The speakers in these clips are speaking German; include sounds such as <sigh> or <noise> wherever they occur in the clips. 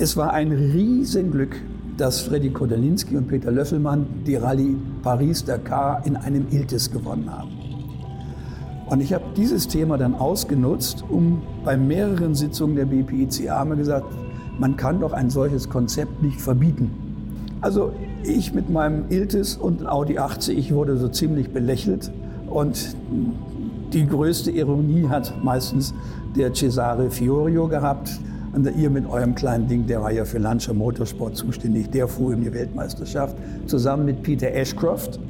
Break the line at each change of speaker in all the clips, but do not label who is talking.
Es war ein Riesenglück, dass Freddy Kodalinski und Peter Löffelmann die Rallye Paris-Dakar in einem Iltis gewonnen haben. Und ich habe dieses Thema dann ausgenutzt, um bei mehreren Sitzungen der BPICA mal gesagt, man kann doch ein solches Konzept nicht verbieten. Also ich mit meinem Iltis und Audi 80, ich wurde so ziemlich belächelt und die größte Ironie hat meistens der Cesare Fiorio gehabt. Und ihr mit eurem kleinen Ding, der war ja für Lancia Motorsport zuständig, der fuhr in die Weltmeisterschaft zusammen mit Peter Ashcroft.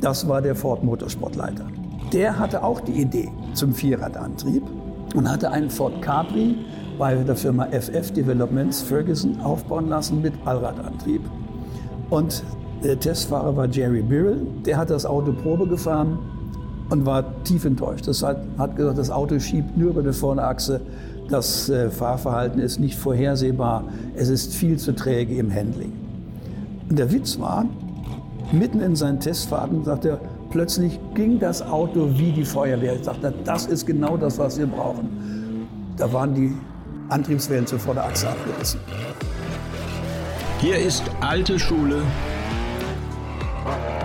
Das war der Ford Motorsportleiter. Der hatte auch die Idee zum Vierradantrieb und hatte einen Ford Capri bei der Firma FF Developments Ferguson aufbauen lassen mit Allradantrieb. Und der Testfahrer war Jerry Birrell, der hat das Auto Probe gefahren und war tief enttäuscht. Das hat, hat gesagt, das Auto schiebt nur über die Vorderachse, das äh, Fahrverhalten ist nicht vorhersehbar, es ist viel zu träge im Handling. Und der Witz war, mitten in seinen Testfahrten sagt er, plötzlich ging das Auto wie die Feuerwehr. Ich sagte, das ist genau das, was wir brauchen. Da waren die Antriebswellen zur Vorderachse abgerissen.
Hier ist alte Schule,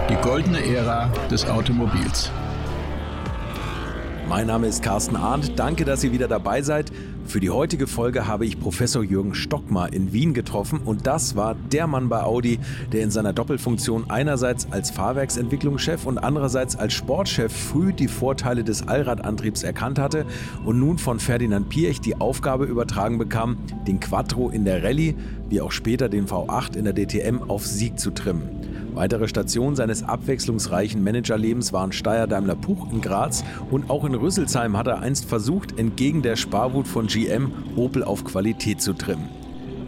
die goldene Ära des Automobils.
Mein Name ist Carsten Arndt. Danke, dass ihr wieder dabei seid. Für die heutige Folge habe ich Professor Jürgen Stockmar in Wien getroffen und das war der Mann bei Audi, der in seiner Doppelfunktion einerseits als Fahrwerksentwicklungschef und andererseits als Sportchef früh die Vorteile des Allradantriebs erkannt hatte und nun von Ferdinand Piech die Aufgabe übertragen bekam, den Quattro in der Rallye, wie auch später den V8 in der DTM auf Sieg zu trimmen. Weitere Stationen seines abwechslungsreichen Managerlebens waren Steyr Daimler Puch in Graz und auch in Rüsselsheim hat er einst versucht, entgegen der Sparwut von GM Opel auf Qualität zu trimmen.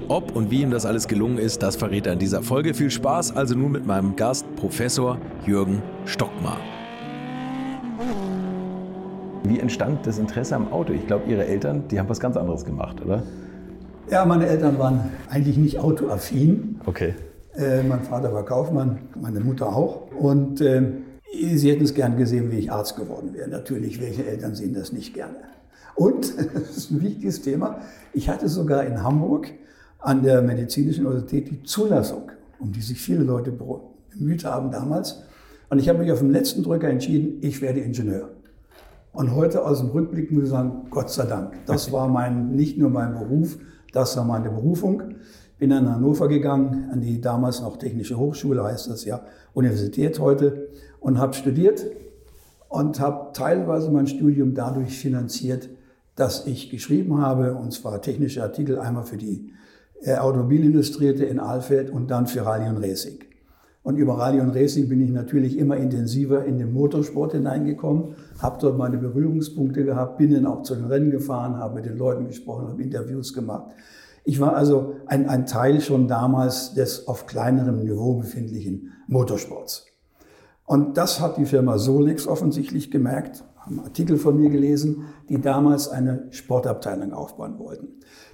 Ob und wie ihm das alles gelungen ist, das verrät er in dieser Folge. Viel Spaß also nun mit meinem Gast, Professor Jürgen Stockmar.
Wie entstand das Interesse am Auto? Ich glaube, Ihre Eltern, die haben was ganz anderes gemacht, oder?
Ja, meine Eltern waren eigentlich nicht autoaffin.
Okay.
Äh, mein Vater war Kaufmann, meine Mutter auch. Und äh, sie hätten es gern gesehen, wie ich Arzt geworden wäre. Natürlich, welche Eltern sehen das nicht gerne. Und, <laughs> das ist ein wichtiges Thema, ich hatte sogar in Hamburg an der Medizinischen Universität die Zulassung, um die sich viele Leute bemüht haben damals. Und ich habe mich auf dem letzten Drücker entschieden, ich werde Ingenieur. Und heute aus dem Rückblick muss ich sagen, Gott sei Dank. Das <laughs> war mein, nicht nur mein Beruf, das war meine Berufung. Bin dann nach Hannover gegangen, an die damals noch Technische Hochschule, heißt das ja, Universität heute, und habe studiert und habe teilweise mein Studium dadurch finanziert, dass ich geschrieben habe, und zwar technische Artikel einmal für die äh, Automobilindustrie in Alfeld und dann für Rallye und Racing. Und über Rallye und Racing bin ich natürlich immer intensiver in den Motorsport hineingekommen, habe dort meine Berührungspunkte gehabt, bin dann auch zu den Rennen gefahren, habe mit den Leuten gesprochen, habe Interviews gemacht. Ich war also ein, ein Teil schon damals des auf kleinerem Niveau befindlichen Motorsports. Und das hat die Firma Solex offensichtlich gemerkt, haben Artikel von mir gelesen, die damals eine Sportabteilung aufbauen wollten.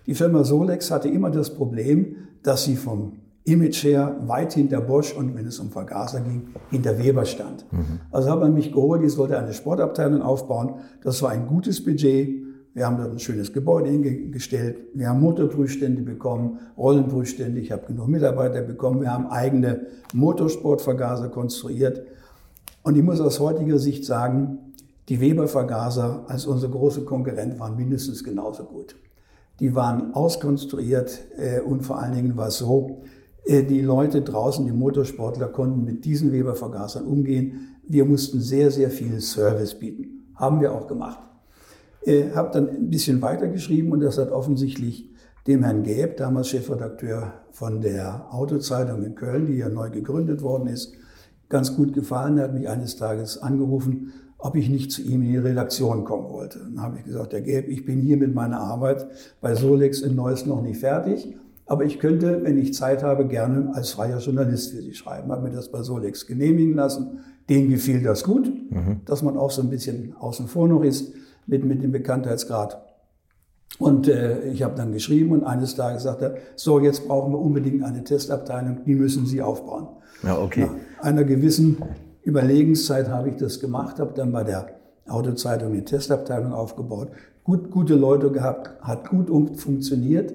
Die Firma Solex hatte immer das Problem, dass sie vom Image her weit hinter Bosch und wenn es um Vergaser ging, hinter Weber stand. Mhm. Also hat man mich geholt, ich sollte eine Sportabteilung aufbauen. Das war ein gutes Budget. Wir haben dort ein schönes Gebäude hingestellt. Wir haben Motorprüfstände bekommen, Rollenprüfstände. Ich habe genug Mitarbeiter bekommen. Wir haben eigene Motorsportvergaser konstruiert. Und ich muss aus heutiger Sicht sagen, die Weber-Vergaser als unsere große Konkurrent waren mindestens genauso gut. Die waren auskonstruiert äh, und vor allen Dingen war es so, äh, die Leute draußen, die Motorsportler konnten mit diesen Weber-Vergasern umgehen. Wir mussten sehr, sehr viel Service bieten. Haben wir auch gemacht. Äh, habe dann ein bisschen weitergeschrieben und das hat offensichtlich dem Herrn Gäb, damals Chefredakteur von der Autozeitung in Köln, die ja neu gegründet worden ist, ganz gut gefallen. Er hat mich eines Tages angerufen, ob ich nicht zu ihm in die Redaktion kommen wollte. Dann habe ich gesagt, Herr Gäb, ich bin hier mit meiner Arbeit bei Solex in Neuss noch nicht fertig, aber ich könnte, wenn ich Zeit habe, gerne als freier Journalist für Sie schreiben. Habe mir das bei Solex genehmigen lassen. Denen gefiel das gut, mhm. dass man auch so ein bisschen außen vor noch ist mit, mit dem Bekanntheitsgrad. Und äh, ich habe dann geschrieben und eines Tages sagte er, so jetzt brauchen wir unbedingt eine Testabteilung, die müssen Sie aufbauen.
Ja, okay.
Nach einer gewissen Überlegenszeit habe ich das gemacht, habe dann bei der Autozeitung eine Testabteilung aufgebaut, gut, gute Leute gehabt, hat gut funktioniert.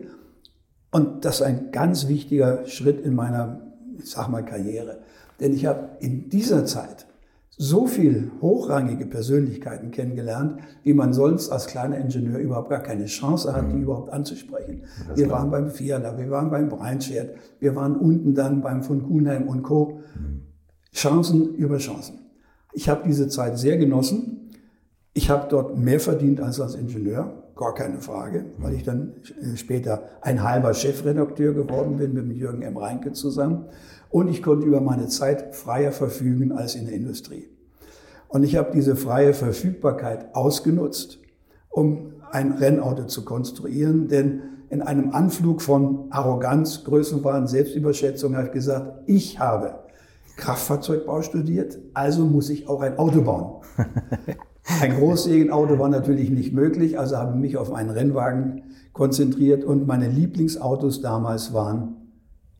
Und das ist ein ganz wichtiger Schritt in meiner, ich sag mal, Karriere. Denn ich habe in dieser Zeit so viel hochrangige Persönlichkeiten kennengelernt, wie man sonst als kleiner Ingenieur überhaupt gar keine Chance hat, die mhm. überhaupt anzusprechen. Das wir waren beim Fiala, wir waren beim Breinschert, wir waren unten dann beim von Kuhnheim und Co. Mhm. Chancen über Chancen. Ich habe diese Zeit sehr genossen. Ich habe dort mehr verdient als als Ingenieur, gar keine Frage, weil ich dann äh, später ein halber Chefredakteur geworden bin mit Jürgen M. Reinke zusammen. Und ich konnte über meine Zeit freier verfügen als in der Industrie. Und ich habe diese freie Verfügbarkeit ausgenutzt, um ein Rennauto zu konstruieren, denn in einem Anflug von Arroganz, Größenwahn, Selbstüberschätzung habe ich gesagt, ich habe Kraftfahrzeugbau studiert, also muss ich auch ein Auto bauen. <laughs> Ein Großsägenauto war natürlich nicht möglich, also habe ich mich auf einen Rennwagen konzentriert und meine Lieblingsautos damals waren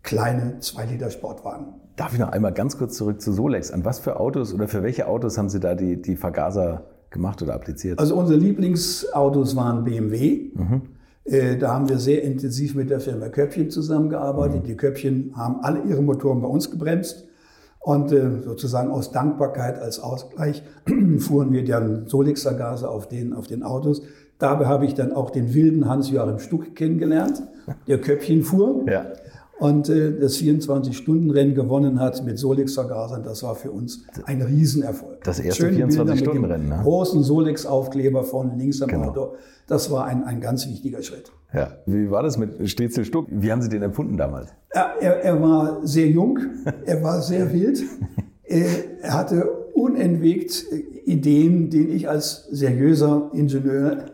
kleine 2-Liter Sportwagen.
Darf ich noch einmal ganz kurz zurück zu Solex? An was für Autos oder für welche Autos haben Sie da die, die Vergaser gemacht oder appliziert?
Also unsere Lieblingsautos waren BMW. Mhm. Äh, da haben wir sehr intensiv mit der Firma Köpfchen zusammengearbeitet. Mhm. Die Köpfchen haben alle ihre Motoren bei uns gebremst. Und äh, sozusagen aus Dankbarkeit als Ausgleich <clears throat> fuhren wir dann Solix-Vergaser auf den, auf den Autos. Dabei habe ich dann auch den wilden Hans-Joachim Stuck kennengelernt, der Köpfchen fuhr. Ja und äh, das 24-Stunden-Rennen gewonnen hat mit Solex-Vergasern. Das war für uns ein Riesenerfolg.
Das erste 24-Stunden-Rennen. Ne?
Großen Solex-Aufkleber von links am genau. Auto. Das war ein, ein ganz wichtiger Schritt.
Ja. Wie war das mit Stritzel Stuck? Wie haben Sie den empfunden damals?
Er, er, er war sehr jung, er war sehr wild. <laughs> Er hatte unentwegt Ideen, denen ich als seriöser Ingenieur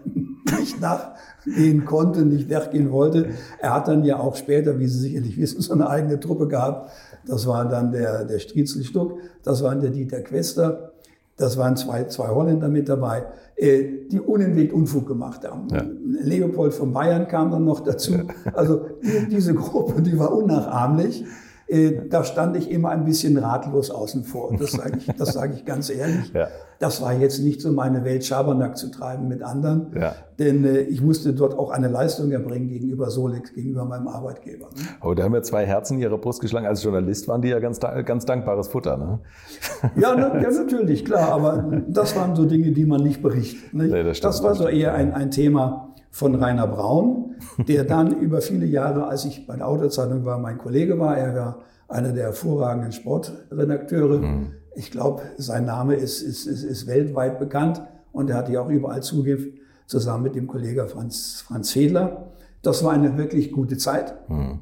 nicht nachgehen konnte, nicht nachgehen wollte. Er hat dann ja auch später, wie Sie sicherlich wissen, so eine eigene Truppe gehabt. Das war dann der, der Striezel Stuck, das war der Dieter Quester, das waren zwei, zwei Holländer mit dabei, äh, die unentwegt Unfug gemacht haben. Ja. Leopold von Bayern kam dann noch dazu. Also diese Gruppe, die war unnachahmlich. Äh, da stand ich immer ein bisschen ratlos außen vor. Das sage ich, das sage ich ganz ehrlich. <laughs> Ja. Das war jetzt nicht so meine Welt, Schabernack zu treiben mit anderen. Ja. Denn äh, ich musste dort auch eine Leistung erbringen gegenüber Solex, gegenüber meinem Arbeitgeber. Ne?
Aber da haben ja zwei Herzen in Ihrer Brust geschlagen. Als Journalist waren die ja ganz, ganz dankbares Futter. Ne? <laughs>
Ja, ne, ja, natürlich, klar. Aber das waren so Dinge, die man nicht berichtet. Nicht? Nee, das, das, war so eher ein, ein Thema von Rainer Braun, der dann über viele Jahre, als ich bei der Autozeitung war, mein Kollege war. Er war einer der hervorragenden Sportredakteure. Mhm. Ich glaube, sein Name ist, ist, ist, ist, weltweit bekannt und er hat ja auch überall Zugriff, zusammen mit dem Kollegen Franz, Franz Fedler. Das war eine wirklich gute Zeit. Mhm.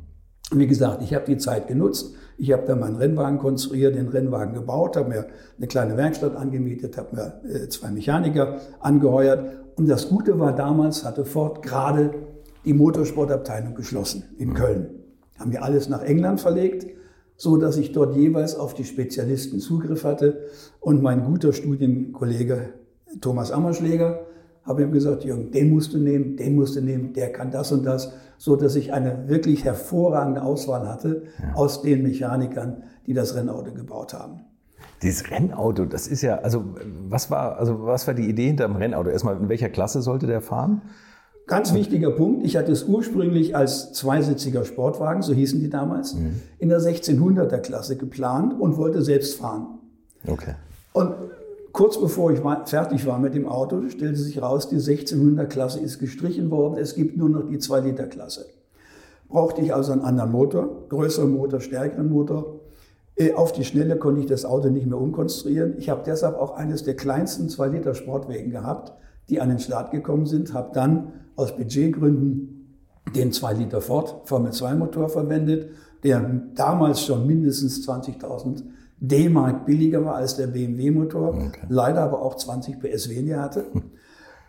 Wie gesagt, ich habe die Zeit genutzt. Ich habe dann meinen Rennwagen konstruiert, den Rennwagen gebaut, habe mir eine kleine Werkstatt angemietet, habe mir äh, zwei Mechaniker angeheuert und das Gute war damals, hatte Ford gerade die Motorsportabteilung geschlossen in mhm. Köln. Haben wir alles nach England verlegt, so dass ich dort jeweils auf die Spezialisten Zugriff hatte. Und mein guter Studienkollege Thomas Ammerschläger habe ihm gesagt, Jürgen, den musst du nehmen, den musst du nehmen, der kann das und das, so dass ich eine wirklich hervorragende Auswahl hatte ja. aus den Mechanikern, die das Rennauto gebaut haben.
Dieses Rennauto, das ist ja, also was war, also was war die Idee hinter dem Rennauto? Erstmal, in welcher Klasse sollte der fahren?
Ganz wichtiger Punkt. Ich hatte es ursprünglich als zweisitziger Sportwagen, so hießen die damals, mhm. in der 1600er Klasse geplant und wollte selbst fahren. Okay. Und kurz bevor ich fertig war mit dem Auto, stellte sich raus, die 1600er Klasse ist gestrichen worden. Es gibt nur noch die 2 Liter Klasse. Brauchte ich also einen anderen Motor, größeren Motor, stärkeren Motor. Äh, auf die Schnelle konnte ich das Auto nicht mehr umkonstruieren. Ich habe deshalb auch eines der kleinsten 2-Liter Sportwagen gehabt, die an den Start gekommen sind, habe dann aus Budgetgründen den 2-Liter Ford Formel 2 Motor verwendet, der damals schon mindestens 20.000 D-Mark billiger war als der BMW Motor, okay. leider aber auch 20 PS weniger hatte.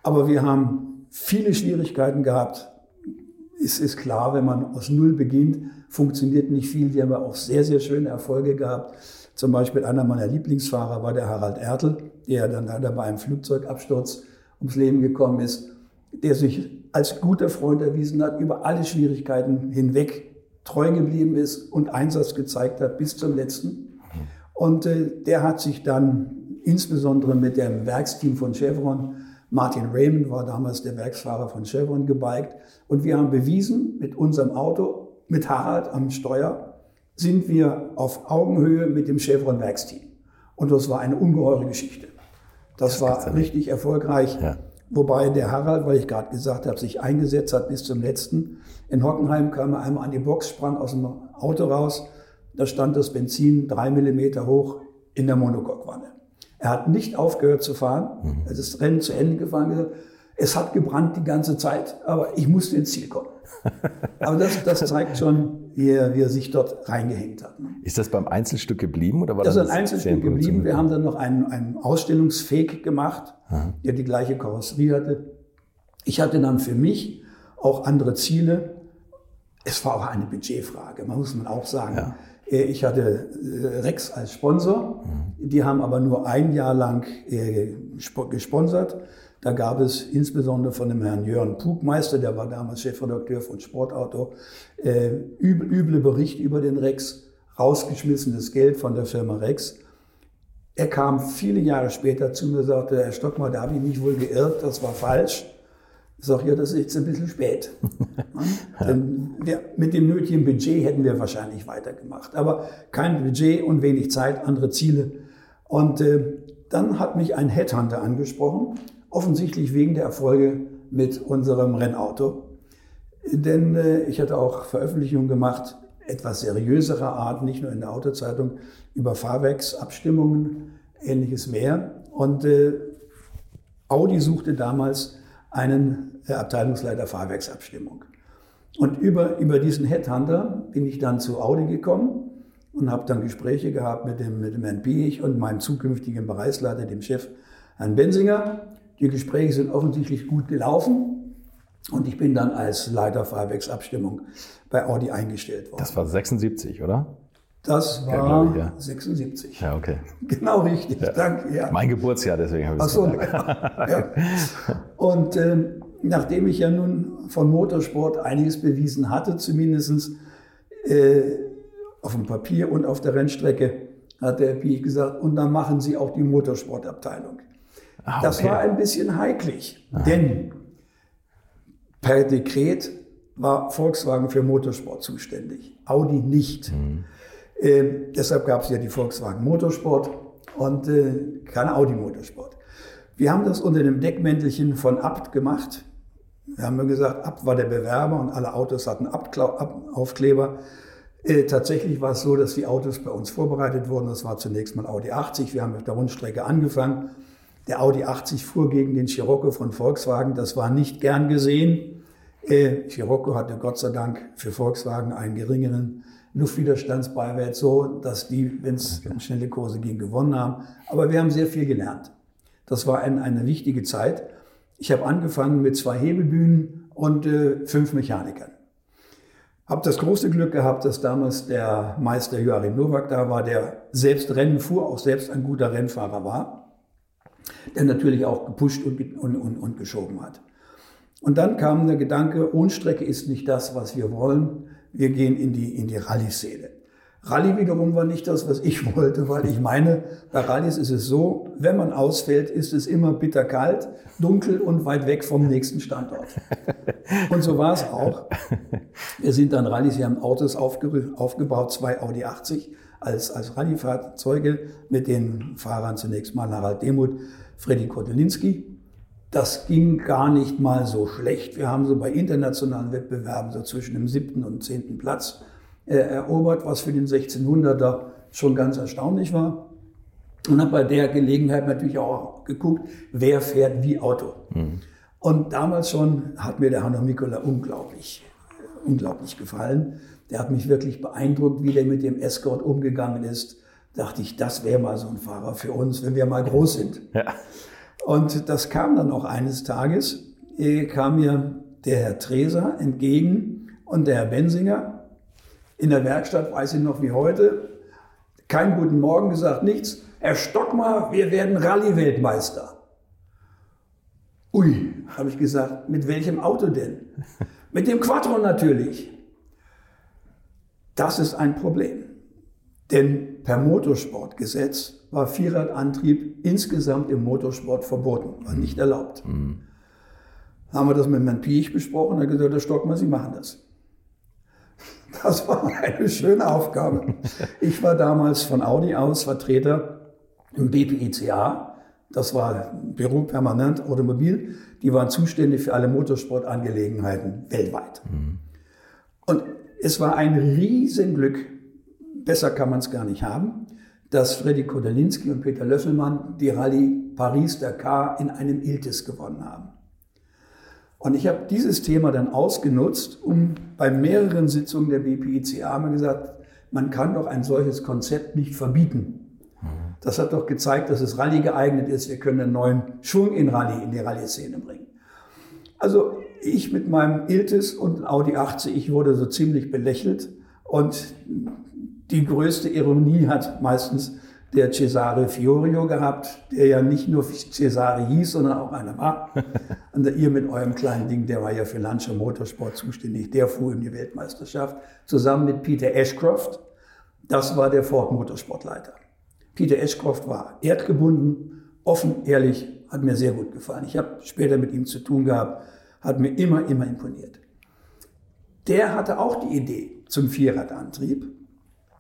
Aber wir haben viele Schwierigkeiten gehabt. Es ist klar, wenn man aus Null beginnt, funktioniert nicht viel. Die haben auch sehr, sehr schöne Erfolge gehabt. Zum Beispiel einer meiner Lieblingsfahrer war der Harald Ertel, der dann leider bei einem Flugzeugabsturz ums Leben gekommen ist, der sich als guter Freund erwiesen hat, über alle Schwierigkeiten hinweg treu geblieben ist und Einsatz gezeigt hat bis zum letzten. Und äh, der hat sich dann insbesondere mit dem Werksteam von Chevron Martin Raymond war damals der Werksfahrer von Chevron gebiked. Und wir haben bewiesen, mit unserem Auto, mit Harald am Steuer, sind wir auf Augenhöhe mit dem Chevron Werksteam. Und das war eine ungeheure Geschichte. Das, das war richtig erfolgreich. Ja. Wobei der Harald, weil ich gerade gesagt habe, sich eingesetzt hat bis zum letzten. In Hockenheim kam er einmal an die Box, sprang aus dem Auto raus. Da stand das Benzin drei Millimeter hoch in der Monocoque-Wanne. Er hat nicht aufgehört zu fahren. Mhm. Ist das Rennen zu Ende gefahren. Es hat gebrannt die ganze Zeit, aber ich musste ins Ziel kommen. <laughs> Aber das, das zeigt schon, wie er, wie er sich dort reingehängt hat.
Ist das beim Einzelstück geblieben oder war
das? Das ist ein Einzelstück geblieben. Wir haben dann noch einen, einen Ausstellungsfake gemacht, Aha. der die gleiche Karosserie hatte. Ich hatte dann für mich auch andere Ziele. Es war auch eine Budgetfrage, man muss man auch sagen. Ja. Äh, ich hatte äh, Rex als Sponsor. Mhm. Die haben aber nur ein Jahr lang äh, gesponsert. Da gab es insbesondere von dem Herrn Jörn Pugmeister, der war damals Chefredakteur von Sportauto, üble Berichte über den Rex, rausgeschmissenes Geld von der Firma Rex. Er kam viele Jahre später zu mir und sagte, Herr Stockmar, da habe ich mich wohl geirrt, das war falsch. Ich sage, ja, das ist jetzt ein bisschen spät. <laughs> Denn wir, mit dem nötigen Budget hätten wir wahrscheinlich weitergemacht. Aber kein Budget und wenig Zeit, andere Ziele. Und äh, dann hat mich ein Headhunter angesprochen, offensichtlich wegen der Erfolge mit unserem Rennauto. Denn äh, ich hatte auch Veröffentlichungen gemacht, etwas seriöserer Art, nicht nur in der Autozeitung, über Fahrwerksabstimmungen, ähnliches mehr. Und äh, Audi suchte damals einen Abteilungsleiter Fahrwerksabstimmung. Und über, über diesen Headhunter bin ich dann zu Audi gekommen und habe dann Gespräche gehabt mit dem, mit dem Herrn Piech und meinem zukünftigen Bereichsleiter, dem Chef Herrn Bensinger. Die Gespräche sind offensichtlich gut gelaufen und ich bin dann als Leiter Fahrwerksabstimmung bei Audi eingestellt worden.
Das war 76, oder?
Das war ja, ich, ja. 76.
Ja, okay. <laughs>
Genau richtig, ja. danke. Ja.
Mein Geburtsjahr, deswegen habe ich es so, ja.
Und äh, nachdem ich ja nun von Motorsport einiges bewiesen hatte, zumindest äh, auf dem Papier und auf der Rennstrecke, hat der Piech gesagt, und dann machen Sie auch die Motorsportabteilung. Ah, okay. Das war ein bisschen heiklig, ah. denn per Dekret war Volkswagen für Motorsport zuständig, Audi nicht. Mhm. Äh, deshalb gab es ja die Volkswagen Motorsport und äh, keine Audi Motorsport. Wir haben das unter dem Deckmäntelchen von Abt gemacht. Wir haben gesagt, Abt war der Bewerber und alle Autos hatten Abt-Aufkleber. Äh, tatsächlich war es so, dass die Autos bei uns vorbereitet wurden. Das war zunächst mal Audi 80. Wir haben mit der Rundstrecke angefangen. Der Audi 80 fuhr gegen den Scirocco von Volkswagen. Das war nicht gern gesehen. Äh, Scirocco hatte Gott sei Dank für Volkswagen einen geringeren Luftwiderstandsbeiwert so, dass die, wenn es okay. schnelle Kurse ging, gewonnen haben. Aber wir haben sehr viel gelernt. Das war ein, eine wichtige Zeit. Ich habe angefangen mit zwei Hebebühnen und äh, fünf Mechanikern. Habe das große Glück gehabt, dass damals der Meister Joachim Nowak da war, der selbst Rennen fuhr, auch selbst ein guter Rennfahrer war, der natürlich auch gepusht und, und, und, und geschoben hat. Und dann kam der Gedanke, Rundstrecke ist nicht das, was wir wollen wir gehen in die, in die Rallye-Szene. Rallye wiederum war nicht das, was ich <laughs> wollte, weil ich meine, bei Rallyes ist es so, wenn man ausfällt, ist es immer bitterkalt, dunkel und weit weg vom nächsten Standort. Und so war es auch. Wir sind dann Rallyes, wir haben Autos aufgebaut, zwei Audi 80 als, als Rallyefahrzeuge mit den Fahrern zunächst mal Harald Demuth, Freddy Kotelinski das ging gar nicht mal so schlecht. Wir haben so bei internationalen Wettbewerben so zwischen dem siebten und zehnten Platz äh, erobert, was für den 1600er schon ganz erstaunlich war. Und habe bei der Gelegenheit natürlich auch geguckt, wer fährt wie Auto. Mhm. Und damals schon hat mir der Hanno Mikola unglaublich, äh, unglaublich gefallen. Der hat mich wirklich beeindruckt, wie der mit dem Escort umgegangen ist. Dachte ich, das wäre mal so ein Fahrer für uns, wenn wir mal groß sind. Ja. Und das kam dann auch eines Tages, kam mir der Herr Treser entgegen und der Herr Bensinger in der Werkstatt, weiß ich noch wie heute, keinen guten Morgen gesagt, nichts. Herr Stockmar, wir werden Rallye-Weltmeister. Ui, habe ich gesagt, mit welchem Auto denn? <laughs> Mit dem Quattro natürlich. Das ist ein Problem. Denn per Motorsportgesetz war Vierradantrieb insgesamt im Motorsport verboten, war nicht erlaubt. Mhm. Haben wir das mit Herrn Piech besprochen, er hat gesagt, Herr Stockmann, Sie machen das. Das war eine schöne Aufgabe. Ich war damals von Audi aus Vertreter im BPICA. Das war Büro Permanent Automobil. Die waren zuständig für alle Motorsportangelegenheiten weltweit. Mhm. Und es war ein Riesenglück, besser kann man es gar nicht haben, dass Freddy Kodalinski und Peter Löffelmann die Rallye Paris-Dakar in einem Iltis gewonnen haben. Und ich habe dieses Thema dann ausgenutzt, um bei mehreren Sitzungen der BPICA mal gesagt, man kann doch ein solches Konzept nicht verbieten. Das hat doch gezeigt, dass es Rallye geeignet ist. Wir können einen neuen Schwung in Rallye, in die Rallye-Szene bringen. Also ich mit meinem Iltis und Audi 80, ich wurde so ziemlich belächelt. Und die größte Ironie hat meistens der Cesare Fiorio gehabt, der ja nicht nur Cesare hieß, sondern auch einer war. <laughs> Und ihr mit eurem kleinen Ding, der war ja für Lancia Motorsport zuständig, der fuhr in die Weltmeisterschaft, zusammen mit Peter Ashcroft. Das war der Ford Motorsportleiter. Peter Ashcroft war erdgebunden, offen, ehrlich, hat mir sehr gut gefallen. Ich habe später mit ihm zu tun gehabt, hat mir immer, immer imponiert. Der hatte auch die Idee zum Vierradantrieb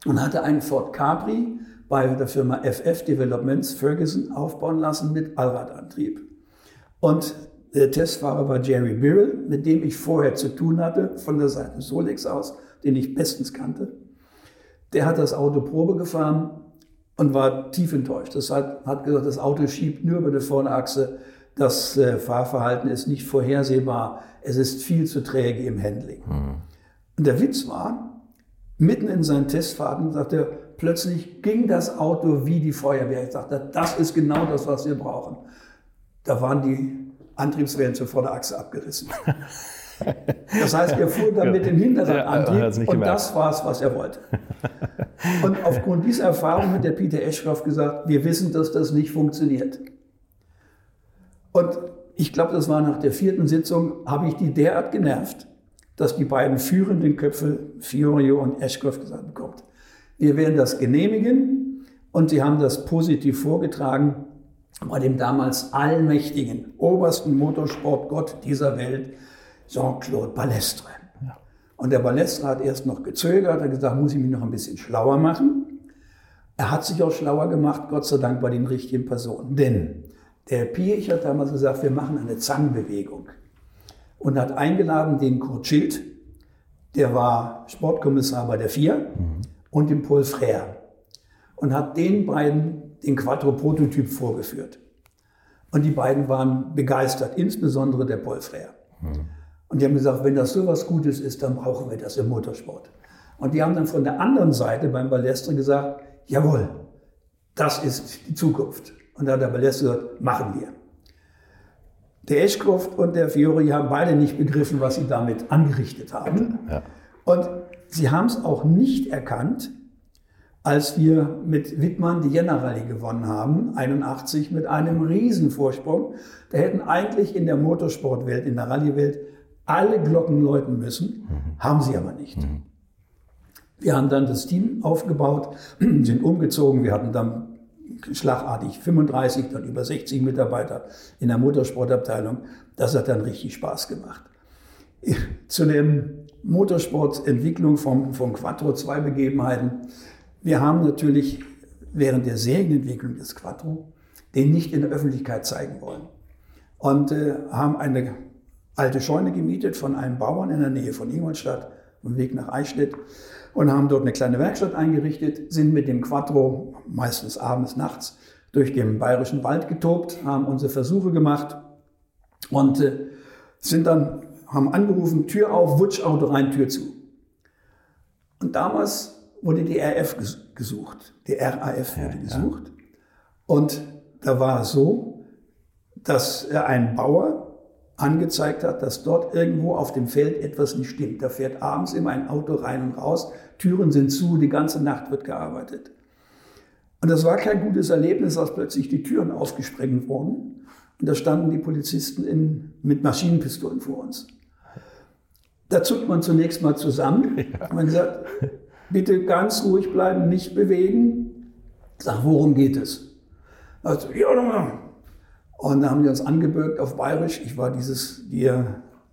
und hatte einen Ford Capri bei der Firma FF Developments Ferguson aufbauen lassen mit Allradantrieb. Und der Testfahrer war Jerry Birrell, mit dem ich vorher zu tun hatte, von der Seite Solex aus, den ich bestens kannte. Der hat das Auto Probe gefahren und war tief enttäuscht. Das hat, hat gesagt, das Auto schiebt nur über die Vorderachse. Das äh, Fahrverhalten ist nicht vorhersehbar. Es ist viel zu träge im Handling. Mhm. Und der Witz war, mitten in seinen Testfahrten sagte er, plötzlich ging das Auto wie die Feuerwehr. Ich sagte, das ist genau das, was wir brauchen. Da waren die Antriebswellen zur Vorderachse abgerissen. <laughs> Das heißt, er fuhr dann mit dem Hinterradantrieb ja, und das war es, was er wollte. Und aufgrund dieser Erfahrung hat der Peter Eschroff gesagt, wir wissen, dass das nicht funktioniert. Und ich glaube, das war nach der vierten Sitzung, habe ich die derart genervt, dass die beiden führenden Köpfe, Fiorio und Eschkoff, gesagt haben, wir werden das genehmigen. Und sie haben das positiv vorgetragen bei dem damals allmächtigen, obersten Motorsportgott dieser Welt, Jean-Claude Balestre. Ja. Und der Balestre hat erst noch gezögert, hat gesagt, muss ich mich noch ein bisschen schlauer machen. Er hat sich auch schlauer gemacht, Gott sei Dank bei den richtigen Personen. Denn der Piech hat damals gesagt, wir machen eine Zangenbewegung. Und hat eingeladen den Kurt Schild, der war Sportkommissar bei der FIA, mhm. Und den Paul Frère. Und hat den beiden den Quattro-Prototyp vorgeführt. Und die beiden waren begeistert, insbesondere der Paul Frère. Mhm. Und die haben gesagt, wenn das so was Gutes ist, dann brauchen wir das im Motorsport. Und die haben dann von der anderen Seite beim Ballestre gesagt, jawohl, das ist die Zukunft. Und da hat der Ballestre gesagt, machen wir. Der Ashcroft und der Fiori haben beide nicht begriffen, was sie damit angerichtet haben. Ja. Und sie haben es auch nicht erkannt, als wir mit Wittmann die Jänner Rallye gewonnen haben, 81 mit einem Riesenvorsprung. Da hätten eigentlich in der Motorsportwelt, in der Rallye-Welt alle Glocken läuten müssen, mhm. haben sie aber nicht. Mhm. Wir haben dann das Team aufgebaut, <clears throat> sind umgezogen, wir hatten dann schlagartig 35, dann über 60 Mitarbeiter in der Motorsportabteilung. Das hat dann richtig Spaß gemacht. <laughs> Zu der Motorsportentwicklung vom, vom Quattro zwei Begebenheiten. Wir haben natürlich während der Serienentwicklung des Quattro den nicht in der Öffentlichkeit zeigen wollen. Und äh, haben eine alte Scheune gemietet von einem Bauern in der Nähe von Ingolstadt, auf Weg nach Eichstätt und haben dort eine kleine Werkstatt eingerichtet, sind mit dem Quattro, meistens abends, nachts, durch den bayerischen Wald getobt, haben unsere Versuche gemacht und äh, sind dann, haben angerufen, Tür auf, Wutschauto rein, Tür zu. Und damals wurde die RF gesucht, die RAF wurde ja, gesucht. Ja. Und da war es so, dass ein Bauer angezeigt hat, dass dort irgendwo auf dem Feld etwas nicht stimmt. Da fährt abends immer ein Auto rein und raus, Türen sind zu, die ganze Nacht wird gearbeitet. Und das war kein gutes Erlebnis, als plötzlich die Türen aufgesprengt wurden. Und da standen die Polizisten in, mit Maschinenpistolen vor uns. Da zuckt man zunächst mal zusammen. <laughs> Ja. Man sagt, bitte ganz ruhig bleiben, nicht bewegen. Sag, worum geht es? Also, ja, und dann haben die uns angebürgt auf Bayerisch. Ich war dieses, die,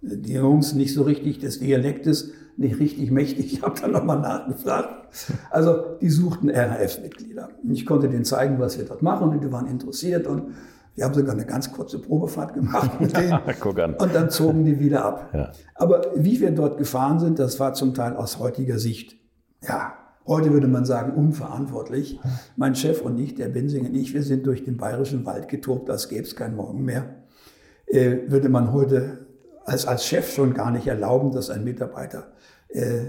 die Jungs nicht so richtig des Dialektes, nicht richtig mächtig. Ich habe dann nochmal nachgefragt. Also die suchten RAF-Mitglieder. Ich konnte denen zeigen, was wir dort machen und die waren interessiert und wir haben sogar eine ganz kurze Probefahrt gemacht mit <laughs> denen. und dann zogen die wieder ab. Ja. Aber wie wir dort gefahren sind, das war zum Teil aus heutiger Sicht, ja, Heute würde man sagen, unverantwortlich. Mein Chef und ich, der Bensing und ich, wir sind durch den bayerischen Wald getobt, als gäbe es keinen Morgen mehr. Äh, würde man heute als, als Chef schon gar nicht erlauben, dass ein Mitarbeiter äh,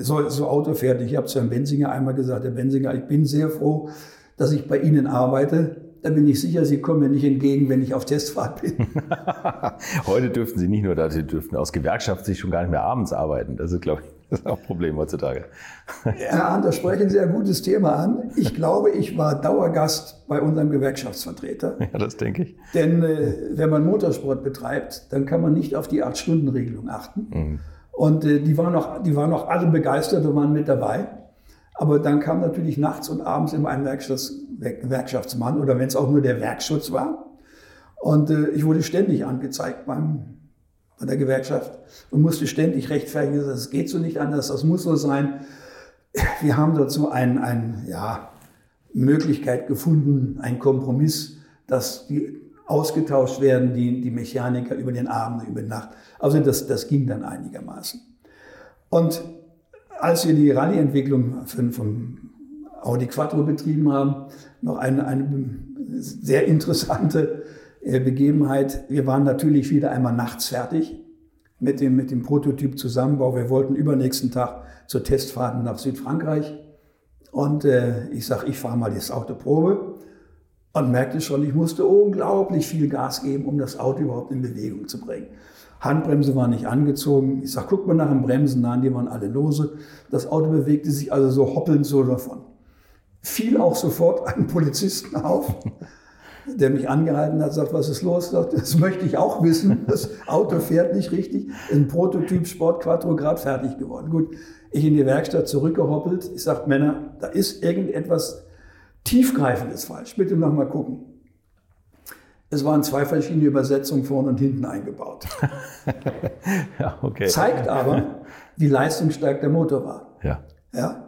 so, so Auto fährt. Ich habe zu Herrn Bensinger einmal gesagt, Herr Bensinger, ich bin sehr froh, dass ich bei Ihnen arbeite. Da bin ich sicher, Sie kommen mir nicht entgegen, wenn ich auf Testfahrt bin. <laughs>
Heute dürften Sie nicht nur, Sie dürften aus Gewerkschaft sich schon gar nicht mehr abends arbeiten. Das ist, glaube ich, <laughs> das ist auch ein Problem heutzutage.
Herr Ahn, da sprechen Sie ein gutes Thema an. Ich glaube, ich war Dauergast bei unserem Gewerkschaftsvertreter. <laughs>
Ja, das denke ich.
Denn äh, wenn man Motorsport betreibt, dann kann man nicht auf die Acht-Stunden-Regelung achten. Mhm. Und äh, die, waren noch, die waren noch alle begeistert und waren mit dabei. Aber dann kam natürlich nachts und abends immer ein Werkschafts Gewerkschaftsmann oder wenn es auch nur der Werkschutz war. Und äh, ich wurde ständig angezeigt beim bei der Gewerkschaft und musste ständig rechtfertigen, das geht so nicht anders, das muss so sein. Wir haben dazu eine ein, ja, Möglichkeit gefunden, einen Kompromiss, dass die ausgetauscht werden, die, die Mechaniker über den Abend, über die Nacht. Also das, das ging dann einigermaßen. Und als wir die Rallye-Entwicklung vom Audi Quattro betrieben haben, noch eine, eine sehr interessante äh, Begebenheit. Wir waren natürlich wieder einmal nachts fertig mit dem, mit dem Prototyp-Zusammenbau. Wir wollten übernächsten Tag zur Testfahrt nach Südfrankreich. Und äh, ich sage, ich fahre mal das Auto Probe und merkte schon, ich musste unglaublich viel Gas geben, um das Auto überhaupt in Bewegung zu bringen. Handbremse war nicht angezogen. Ich sage, guck mal nach dem Bremsen, nein, die waren alle lose. Das Auto bewegte sich also so hoppelnd so davon. Fiel auch sofort einen Polizisten auf, der mich angehalten hat, sagt, was ist los? Das möchte ich auch wissen. Das Auto fährt nicht richtig. Ein Prototyp Sport Quattro gerade fertig geworden. Gut, ich in die Werkstatt zurückgehoppelt. Ich sage, Männer, da ist irgendetwas tiefgreifendes falsch. Bitte noch mal gucken. Es waren zwei verschiedene Übersetzungen vorne und hinten eingebaut. <laughs> ja, okay. Zeigt aber, wie leistungsstark der Motor war.
Ja.
Ja.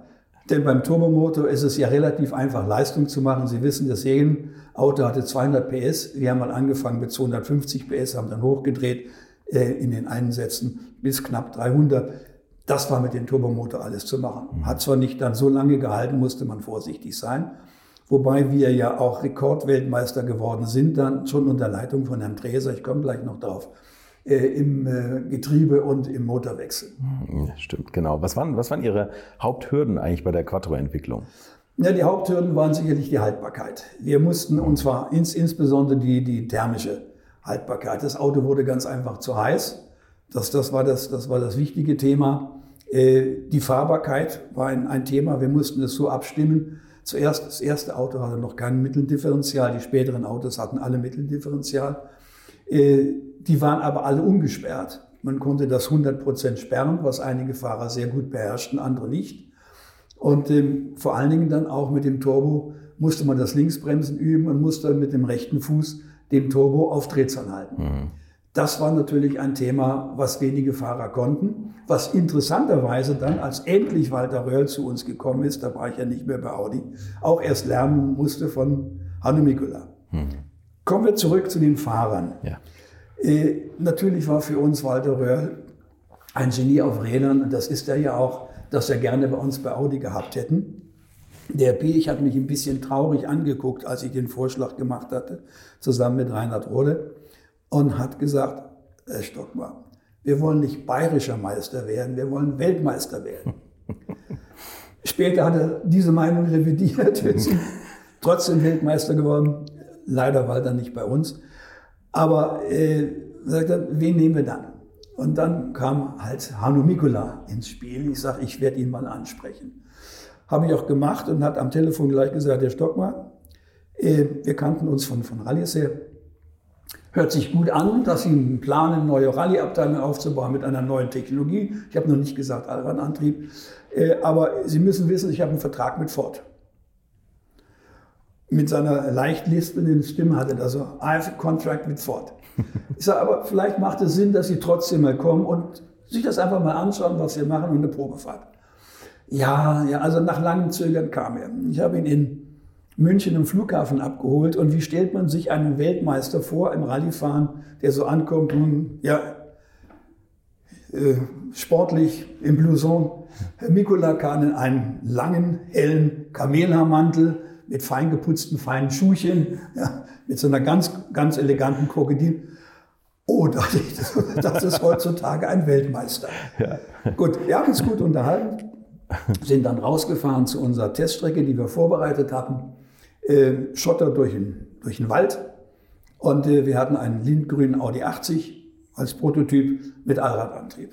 Denn beim Turbomotor ist es ja relativ einfach, Leistung zu machen. Sie wissen, das Auto hatte 200 PS. Wir haben mal angefangen mit 250 PS, haben dann hochgedreht äh, in den Einsätzen bis knapp 300. Das war mit dem Turbomotor alles zu machen. Hat zwar nicht dann so lange gehalten, musste man vorsichtig sein. Wobei wir ja auch Rekordweltmeister geworden sind, dann schon unter Leitung von Herrn Dreser. Ich komme gleich noch drauf äh, im äh, Getriebe und im Motorwechsel.
Ja, stimmt, genau. Was waren, was waren Ihre Haupthürden eigentlich bei der Quattro-Entwicklung?
Ja, die Haupthürden waren sicherlich die Haltbarkeit. Wir mussten, und zwar ins, insbesondere die, die thermische Haltbarkeit. Das Auto wurde ganz einfach zu heiß. Das, das, war, das, das war das wichtige Thema. Äh, die Fahrbarkeit war ein, ein Thema. Wir mussten es so abstimmen. Zuerst, das erste Auto hatte noch kein Mitteldifferential. Die späteren Autos hatten alle Mitteldifferential. Äh, die waren aber alle ungesperrt. Man konnte das 100% sperren, was einige Fahrer sehr gut beherrschten, andere nicht. Und ähm, vor allen Dingen dann auch mit dem Turbo musste man das Linksbremsen üben und musste mit dem rechten Fuß dem Turbo auf Drehzahl halten. Mhm. Das war natürlich ein Thema, was wenige Fahrer konnten. Was interessanterweise dann, als endlich Walter Röhrl zu uns gekommen ist, da war ich ja nicht mehr bei Audi, auch erst lernen musste von Hanno Mikula. Mhm. Kommen wir zurück zu den Fahrern. Ja. Äh, natürlich war für uns Walter Röhrl ein Genie auf Rädern und das ist er ja auch, dass wir gerne bei uns bei Audi gehabt hätten. Der Piech hat mich ein bisschen traurig angeguckt, als ich den Vorschlag gemacht hatte, zusammen mit Reinhard Rode, und hat gesagt, Herr Stockmar, wir wollen nicht bayerischer Meister werden, wir wollen Weltmeister werden. <laughs> Später hat er diese Meinung revidiert, <laughs> trotzdem Weltmeister geworden. Leider war er nicht bei uns. Aber äh, sagt er, wen nehmen wir dann? Und dann kam halt Hanno Mikula ins Spiel. Ich sage, ich werde ihn mal ansprechen. Habe ich auch gemacht und hat am Telefon gleich gesagt, Herr Stockmar, äh, wir kannten uns von, von Rallyes her. Hört sich gut an, dass Sie einen Plan, eine neue Rallye-Abteilung aufzubauen mit einer neuen Technologie. Ich habe noch nicht gesagt Allradantrieb. Äh, aber Sie müssen wissen, ich habe einen Vertrag mit Ford. mit seiner leicht lispelnden Stimme hatte er so, I have a contract with Ford. <laughs> Ich sage, aber vielleicht macht es Sinn, dass Sie trotzdem mal kommen und sich das einfach mal anschauen, was wir machen und eine Probefahrt. Ja, ja, also nach langem Zögern kam er. Ich habe ihn in München im Flughafen abgeholt und wie stellt man sich einen Weltmeister vor im Rallyefahren, der so ankommt und ja, äh, sportlich im Blouson. Herr Mikula kam in einen langen, hellen Kamelhaarmantel mit fein geputzten, feinen Schuhchen, ja, mit so einer ganz, ganz eleganten Krokodil. Oh, <laughs> dachte ich, das ist heutzutage ein Weltmeister. Ja. Gut, wir haben uns gut unterhalten, sind dann rausgefahren zu unserer Teststrecke, die wir vorbereitet hatten. Äh, Schotter durch den, durch den Wald. Und äh, wir hatten einen lindgrünen Audi 80 als Prototyp mit Allradantrieb.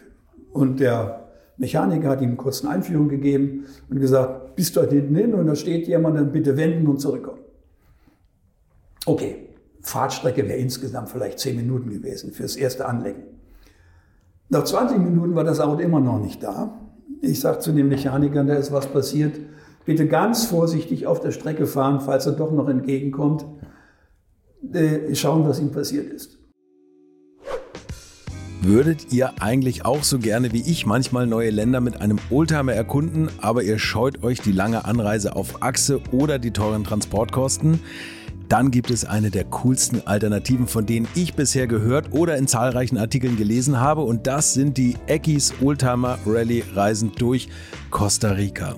Und der Mechaniker hat ihm eine kurze Einführung gegeben und gesagt, bis dort hinten hin und da steht jemand, dann bitte wenden und zurückkommen. Okay, Fahrtstrecke wäre insgesamt vielleicht zehn Minuten gewesen fürs erste Anlenken. Nach 20 Minuten war das Auto immer noch nicht da. Ich sage zu den Mechanikern, da ist was passiert. Bitte ganz vorsichtig auf der Strecke fahren, falls er doch noch entgegenkommt. Äh, schauen, was ihm passiert ist.
Würdet ihr eigentlich auch so gerne wie ich manchmal neue Länder mit einem Oldtimer erkunden, aber ihr scheut euch die lange Anreise auf Achse oder die teuren Transportkosten? dann gibt es eine der coolsten Alternativen, von denen ich bisher gehört oder in zahlreichen Artikeln gelesen habe. Und das sind die Eckis Oldtimer Rally Reisen durch Costa Rica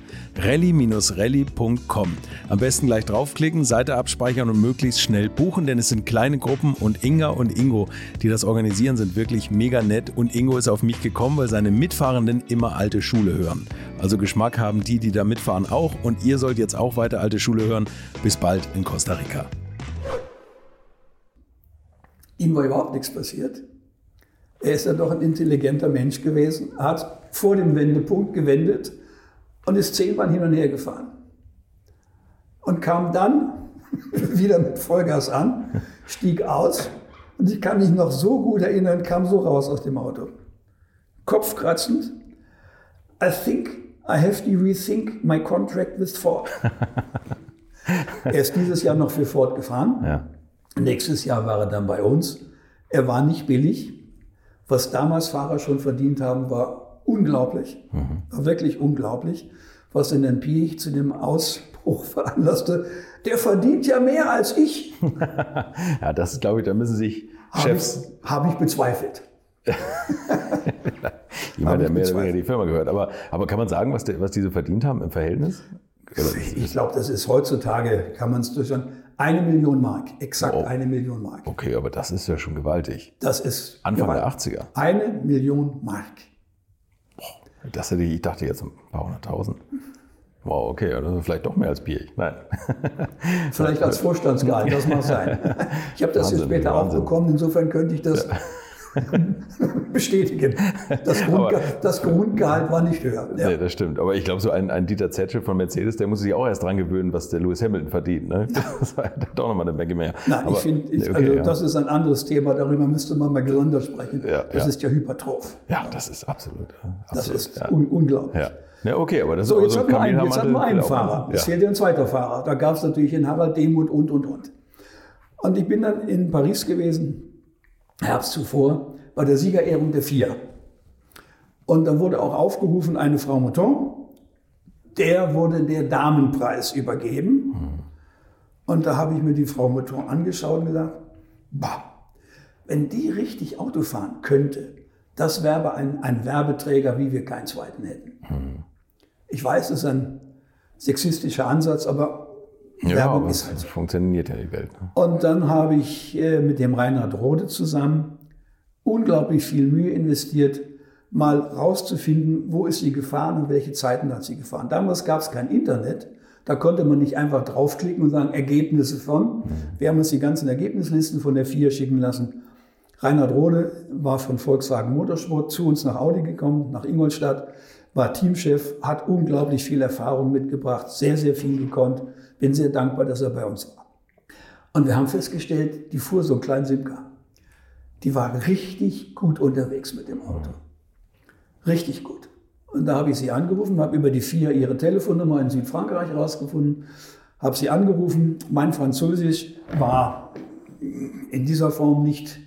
rally-rally.com. Am besten gleich draufklicken, Seite abspeichern und möglichst schnell buchen, denn es sind kleine Gruppen und Inga und Ingo, die das organisieren, sind wirklich mega nett und Ingo ist auf mich gekommen, weil seine Mitfahrenden immer alte Schule hören. Also Geschmack haben die, die da mitfahren auch und ihr sollt jetzt auch weiter alte Schule hören. Bis bald in Costa Rica.
Ihm war überhaupt nichts passiert. Er ist ja doch ein intelligenter Mensch gewesen, hat vor dem Wendepunkt gewendet und ist zehnmal hin und her gefahren. Und kam dann <laughs> wieder mit Vollgas an, stieg aus und ich kann mich noch so gut erinnern, kam so raus aus dem Auto. Kopfkratzend. I think I have to rethink my contract with Ford. <laughs> er ist dieses Jahr noch für Ford gefahren. Ja. Nächstes Jahr war er dann bei uns. Er war nicht billig. Was damals Fahrer schon verdient haben, war unglaublich, mhm. wirklich unglaublich, was in den Piech zu dem Ausbruch <laughs> veranlasste. Der verdient ja mehr als ich. <laughs>
ja, das glaube ich, da müssen sich Chefs.
Habe ich, hab ich bezweifelt. <laughs>
Jemand, der mehr oder weniger die Firma gehört. Aber, aber kann man sagen, was, die, was diese verdient haben im Verhältnis?
Ich glaube, das ist heutzutage, kann man es durchschauen, eine Million Mark, exakt oh. eine Million Mark.
Okay, aber das ist ja schon gewaltig.
Das ist
Anfang gewaltig. der 80er.
Eine Million Mark.
Das hätte ich, ich dachte jetzt ein paar hunderttausend. Wow, okay, also vielleicht doch mehr als Bier. Nein.
Vielleicht als <laughs> Vorstandsgehalt, das mag sein. <laughs> Ich habe das Wahnsinn, jetzt später Wahnsinn. auch bekommen, insofern könnte ich das. Ja. <laughs> bestätigen. Das, Grundge das, Grundgehalt war nicht höher.
Ja. Nee, das stimmt. Aber ich glaube, so ein, ein Dieter Zetsche von Mercedes, der muss sich auch erst dran gewöhnen, was der Lewis Hamilton verdient. Ne? <laughs> Das war doch nochmal eine Menge mehr.
Nein, Aber, ich finde, okay, also, ja. das ist ein anderes Thema. Darüber müsste man mal gesondert sprechen. Ja, das ist ja hypertroph.
Ja, das ist absolut. absolut
das ist un unglaublich.
Ja, okay, aber das
so, ist so, jetzt, haben wir einen, jetzt haben wir einen Fahrer. Es fehlt ein zweiter Fahrer. Da gab es natürlich in Harald Demuth und, und, und. Und ich bin dann in Paris gewesen, Herbst zuvor, bei der Siegerehrung der FIA. Und dann wurde auch aufgerufen, eine Frau Mouton, der wurde der Damenpreis übergeben. Und da habe ich mir die Frau Mouton angeschaut und gesagt, bah, wenn die richtig Auto fahren könnte, das wäre ein, ein Werbeträger, wie wir keinen zweiten hätten. Hm. Ich weiß, es ist ein sexistischer Ansatz, aber
ja, Werbung ist halt so. funktioniert ja die Welt. Ne?
Und dann habe ich äh, mit dem Reinhard Rode zusammen unglaublich viel Mühe investiert, mal rauszufinden, wo ist sie gefahren und welche Zeiten hat sie gefahren. Damals gab es kein Internet. Da konnte man nicht einfach draufklicken und sagen, Ergebnisse von. Mhm. Wir haben uns die ganzen Ergebnislisten von der FIA schicken lassen. Reinhard Rode war von Volkswagen Motorsport zu uns nach Audi gekommen, nach Ingolstadt war Teamchef, hat unglaublich viel Erfahrung mitgebracht, sehr, sehr viel gekonnt. Bin sehr dankbar, dass er bei uns war. Und wir haben festgestellt, die fuhr so einen kleinen Simca. Die war richtig gut unterwegs mit dem Auto. Richtig gut. Und da habe ich sie angerufen, habe über die vier ihre Telefonnummer in Südfrankreich rausgefunden, habe sie angerufen. Mein Französisch war in dieser Form nicht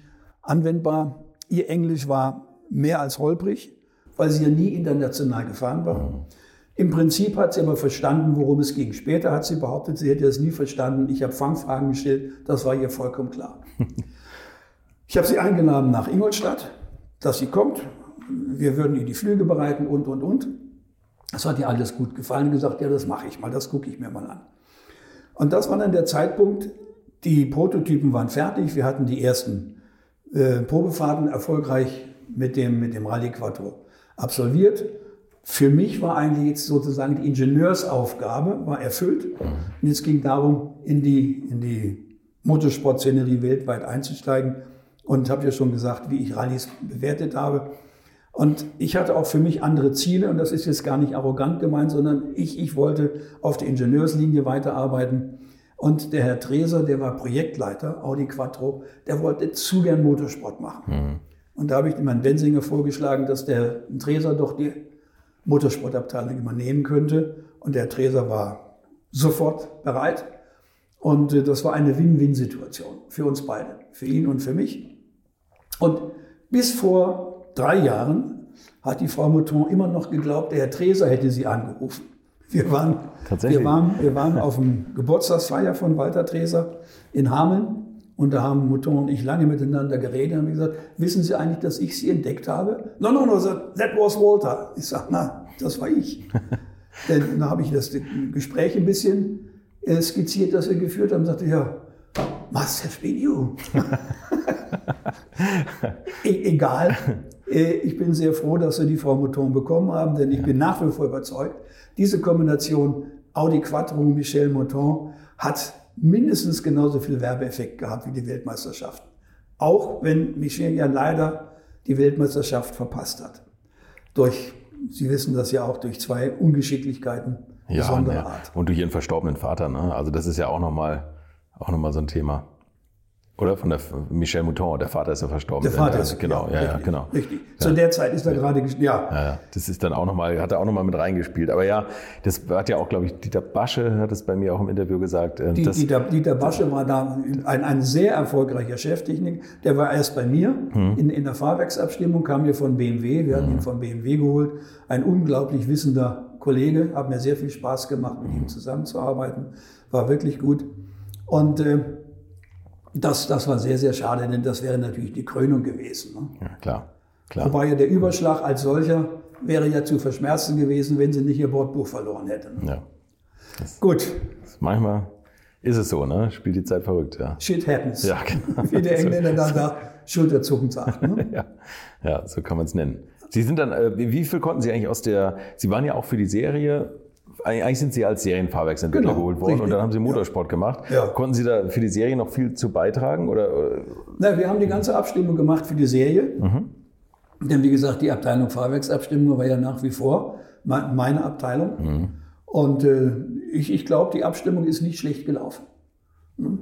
anwendbar. Ihr Englisch war mehr als holprig weil sie ja nie international gefahren war. Im Prinzip hat sie aber verstanden, worum es ging. Später hat sie behauptet, sie hätte es nie verstanden. Ich habe Fangfragen gestellt, das war ihr vollkommen klar. <laughs> ich habe sie eingeladen nach Ingolstadt, dass sie kommt. Wir würden ihr die Flüge bereiten und, und, und. Das hat ihr alles gut gefallen und gesagt, ja, das mache ich mal, das gucke ich mir mal an. Und das war dann der Zeitpunkt, die Prototypen waren fertig, wir hatten die ersten äh, Probefahrten erfolgreich mit dem, mit dem Rallye Quattro absolviert. Für mich war eigentlich jetzt sozusagen die Ingenieursaufgabe war erfüllt. Und jetzt ging darum, in die, in die Motorsportszenerie weltweit einzusteigen. Und habe ja schon gesagt, wie ich Rallyes bewertet habe. Und ich hatte auch für mich andere Ziele und das ist jetzt gar nicht arrogant gemeint, sondern ich, ich wollte auf der Ingenieurslinie weiterarbeiten. Und der Herr Treser, der war Projektleiter, Audi Quattro, der wollte zu gern Motorsport machen. Mhm. Und da habe ich dem Herrn Bensinger vorgeschlagen, dass der Treser doch die Motorsportabteilung übernehmen könnte. Und der Treser war sofort bereit. Und äh, das war eine Win-Win-Situation für uns beide, für ihn und für mich. Und bis vor drei Jahren hat die Frau Mouton immer noch geglaubt, der Herr Treser hätte sie angerufen. Wir waren, wir waren, wir waren auf dem Geburtstagsfeier von Walter Treser in Hameln und da haben Mutter und ich lange miteinander geredet und gesagt, wissen Sie eigentlich, dass ich Sie entdeckt habe? No, no, no, that was Walter. Ich sage, na, das war ich. <laughs> Denn da habe ich das Gespräch ein bisschen äh, skizziert, das wir geführt haben, und sagte, ja, must have been you. e egal. Äh, ich bin sehr froh, dass wir die Frau Motoren bekommen haben, denn ich bin nach wie vor überzeugt, diese Kombination Audi Quattro Michel Moton hat mindestens genauso viel Werbeeffekt gehabt wie die Weltmeisterschaft. Auch wenn Michel ja leider die Weltmeisterschaft verpasst hat. Durch, Sie wissen das ja auch, durch zwei Ungeschicklichkeiten
ja, besonderer ne. Art. Und durch Ihren verstorbenen Vater. Ne? Also das ist ja auch nochmal auch noch so ein Thema. Oder von der Michel Mouton, der Vater ist ja verstorben.
Der Vater ist
genau, ja,
ja,
ja, genau.
Richtig. Zu der Zeit ist er gerade
ja. ja. Das ist dann auch nochmal, hat er auch nochmal mit reingespielt. Aber ja, das hat ja auch, glaube ich, Dieter Basche hat es bei mir auch im Interview gesagt.
Äh, Die, Dieter, Dieter Basche war da ein, ein sehr erfolgreicher Cheftechnik. Der war erst bei mir hm. in, in der Fahrwerksabstimmung, kam hier von BMW. Wir hatten hm. ihn von BMW geholt. Ein unglaublich wissender Kollege, hat mir sehr viel Spaß gemacht, mit hm. ihm zusammenzuarbeiten. War wirklich gut. Und äh, das, das war sehr, sehr schade, denn das wäre natürlich die Krönung gewesen. Ne?
Ja, klar, klar.
Wobei ja der Überschlag als solcher wäre ja zu verschmerzen gewesen, wenn sie nicht ihr Bordbuch verloren hätten.
Ja.
Das, Gut.
Das manchmal ist es so, ne? Spielt die Zeit verrückt, ja.
Shit happens.
Ja, genau. <laughs>
Wie der Engländer dann da Schulterzucken sagt. Ne? <laughs>
ja. ja, so kann man es nennen. Sie sind dann, äh, wie viel konnten Sie eigentlich aus der, Sie waren ja auch für die Serie eigentlich sind Sie als Serienfahrwerksentwickler
Genau,
geholt worden
richtig.
und dann haben Sie Motorsport gemacht.
Ja.
Konnten Sie da für die Serie noch viel zu beitragen? Oder?
Na, wir haben die ganze Abstimmung gemacht für die Serie. Denn wie gesagt, die Abteilung Fahrwerksabstimmung war ja nach wie vor me- meine Abteilung. Und äh, ich, ich glaube, die Abstimmung ist nicht schlecht gelaufen. Ne?